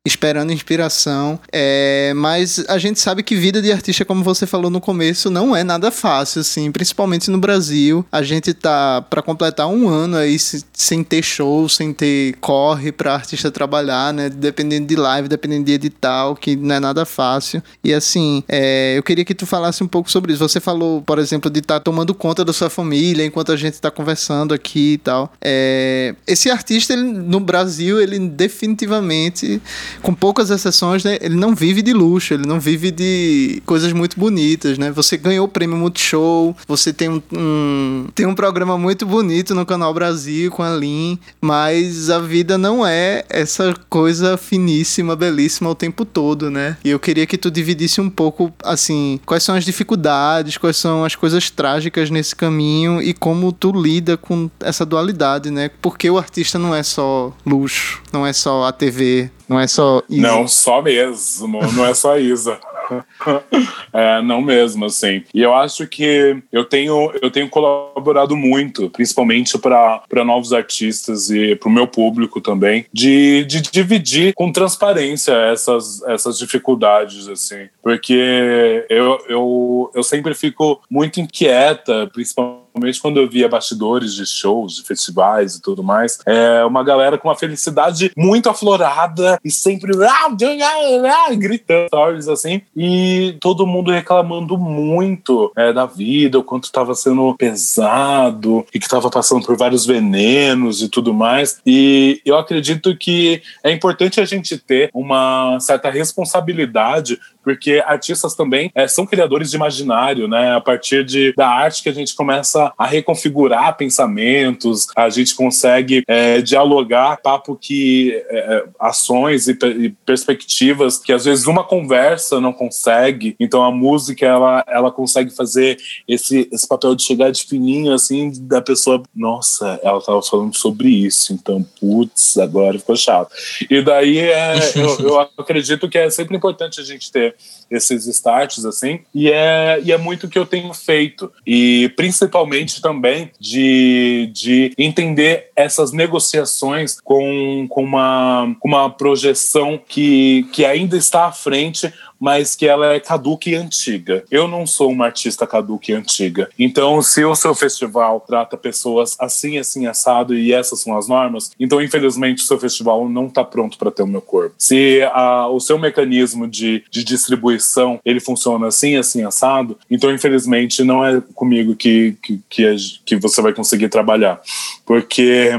esperando inspiração. É, mas a gente sabe que vida de artista, como você falou no começo, não é nada fácil, assim, principalmente no Brasil. A gente tá para completar um ano aí sem ter show, sem ter corre para artista trabalhar, né? Dependendo de live, dependendo de edital, que não é nada fácil. E assim, é, eu queria que tu falasse um pouco sobre isso. Você falou, por exemplo, de estar tá tomando conta da sua família enquanto a gente tá conversando aqui e tal. É, esse artista, ele, no Brasil, ele definitivamente com poucas exceções, né, ele não vive de luxo, ele não vive de coisas muito bonitas, né? Você ganhou o prêmio Multishow, você tem um, um, tem um programa muito bonito no Canal Brasil com a Lin, mas a vida não é essa coisa finíssima, belíssima o tempo todo, né? E eu queria que tu dividisse um pouco, assim, quais são as dificuldades, quais são as coisas trágicas nesse caminho e como tu lida com essa dualidade, né? Porque o artista não é só luxo, não é só a TV, não é só Isa. Não, só mesmo. Não é só Isa. é, não mesmo, assim. E eu acho que eu tenho, eu tenho colaborado muito, principalmente para novos artistas e para o meu público também, de, de dividir com transparência essas, essas dificuldades, assim. Porque eu, eu, eu sempre fico muito inquieta, principalmente principalmente quando eu via bastidores de shows, de festivais e tudo mais, é uma galera com uma felicidade muito aflorada e sempre ah, ah, gritando stories assim, e todo mundo reclamando muito é, da vida, o quanto estava sendo pesado e que estava passando por vários venenos e tudo mais. E eu acredito que é importante a gente ter uma certa responsabilidade porque artistas também é, são criadores de imaginário, né? A partir de, da arte que a gente começa a reconfigurar pensamentos, a gente consegue é, dialogar papo que é, ações e, e, perspectivas que às vezes uma conversa não consegue. Então a música ela, ela consegue fazer esse, esse papel de chegar de fininho assim da pessoa, nossa, ela estava falando sobre isso, então putz, agora ficou chato. E daí é, eu, eu acredito que é sempre importante a gente ter esses starts assim e é, e é muito que eu tenho feito. E principalmente também de, de entender essas negociações com, com, uma, com uma projeção que, que ainda está à frente mas que ela é caduca e antiga. Eu não sou uma artista caduca e antiga. Então, se o seu festival trata pessoas assim, assim, assado, e essas são as normas, então, infelizmente, o seu festival não está pronto para ter o meu corpo. Se a, o seu mecanismo de, de distribuição ele funciona assim, assim, assado, então, infelizmente, não é comigo que, que, que, é, que você vai conseguir trabalhar. Porque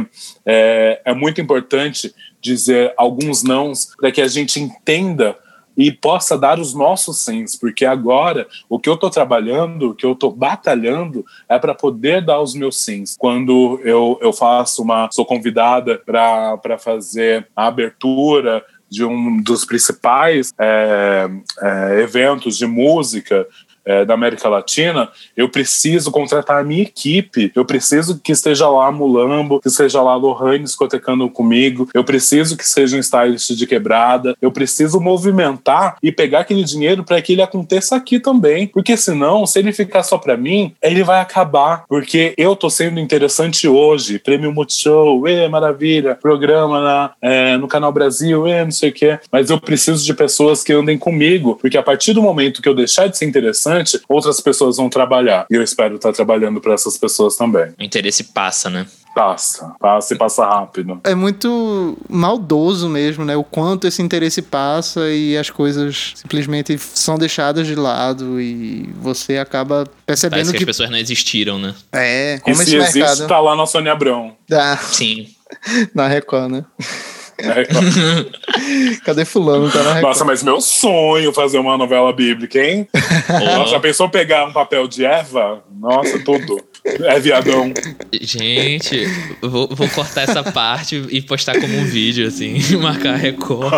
é, é muito importante dizer alguns nãos para que a gente entenda e possa dar os nossos sims, porque agora o que eu estou trabalhando, o que eu estou batalhando é para poder dar os meus sims. Quando eu, eu faço uma, sou convidada para fazer a abertura de um dos principais é, é, eventos de música é, da América Latina, eu preciso contratar a minha equipe. Eu preciso que esteja lá Mulambo, que esteja lá Lohane discotecando comigo. Eu preciso que seja um stylist de quebrada. Eu preciso movimentar e pegar aquele dinheiro para que ele aconteça aqui também. Porque senão, se ele ficar só para mim, ele vai acabar. Porque eu tô sendo interessante hoje. Prêmio Multishow, ê, maravilha. Programa na, é, no Canal Brasil, ê, não sei o quê. Mas eu preciso de pessoas que andem comigo. Porque a partir do momento que eu deixar de ser interessante, interessante, outras pessoas vão trabalhar. E eu espero estar trabalhando para essas pessoas também. O interesse passa, né? Passa, passa e passa rápido. É muito maldoso mesmo, né? O quanto esse interesse passa e as coisas simplesmente são deixadas de lado e você acaba percebendo Parece que, que as pessoas não existiram, né? É, como e esse se mercado... existe, tá lá na Sônia Abrão. Ah, Sim. na Record, né? Cadê fulano? Tá na Record. Nossa, mas meu sonho fazer uma novela bíblica, hein? Nossa, já pensou pegar um papel de Eva? Nossa, tudo. É viadão. Gente, vou, vou cortar essa parte e postar como um vídeo, assim, marcar Record.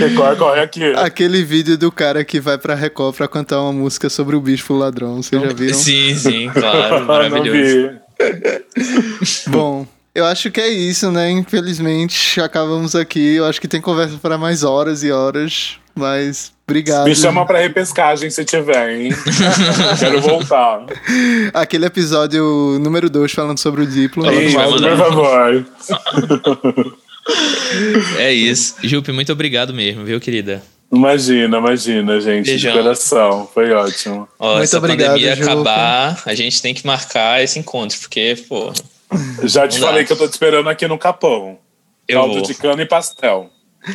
Record, corre aqui. Aquele vídeo do cara que vai pra Record pra cantar uma música sobre o bispo ladrão, vocês já viram? Sim, sim, claro, Não maravilhoso. vi. Bom, eu acho que é isso, né? Infelizmente, acabamos aqui. Eu acho que tem conversa para mais horas e horas, mas obrigado. Me chama pra repescagem se tiver, hein? Quero voltar. Aquele episódio número 2 falando sobre o Diplo. Isso, por favor. É isso. Jupe, muito obrigado mesmo, viu, querida? Imagina, imagina, gente. Beijão. De coração. Foi ótimo. Ó, Muito se a obrigado, pandemia Jupe. acabar, a gente tem que marcar esse encontro, porque, pô, Já te falei que eu tô te esperando aqui no Capão. eu Caldo vou. de cana e pastel.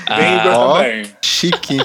Ah, Igor ó. também. Chique.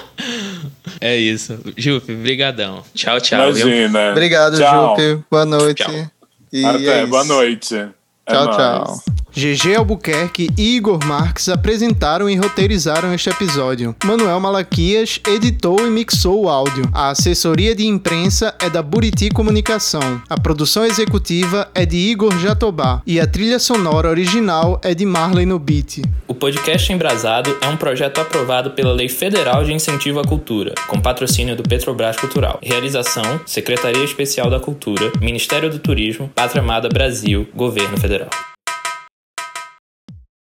É isso. Jupe, brigadão. Tchau, tchau. viu? Imagina. Obrigado, Tchau. Jupe. Boa noite. Tchau. E Até, é boa noite. É Tchau, nóis. tchau. GG Albuquerque e Igor Marques apresentaram e roteirizaram este episódio. Manuel Malaquias editou e mixou o áudio. A assessoria de imprensa é da Buriti Comunicação. A produção executiva é de Igor Jatobá. E a trilha sonora original é de Marley Nobit. O podcast Embrasado é um projeto aprovado pela Lei Federal de Incentivo à Cultura, com patrocínio do Petrobras Cultural. Realização: Secretaria Especial da Cultura, Ministério do Turismo, Pátria Amada Brasil, Governo Federal.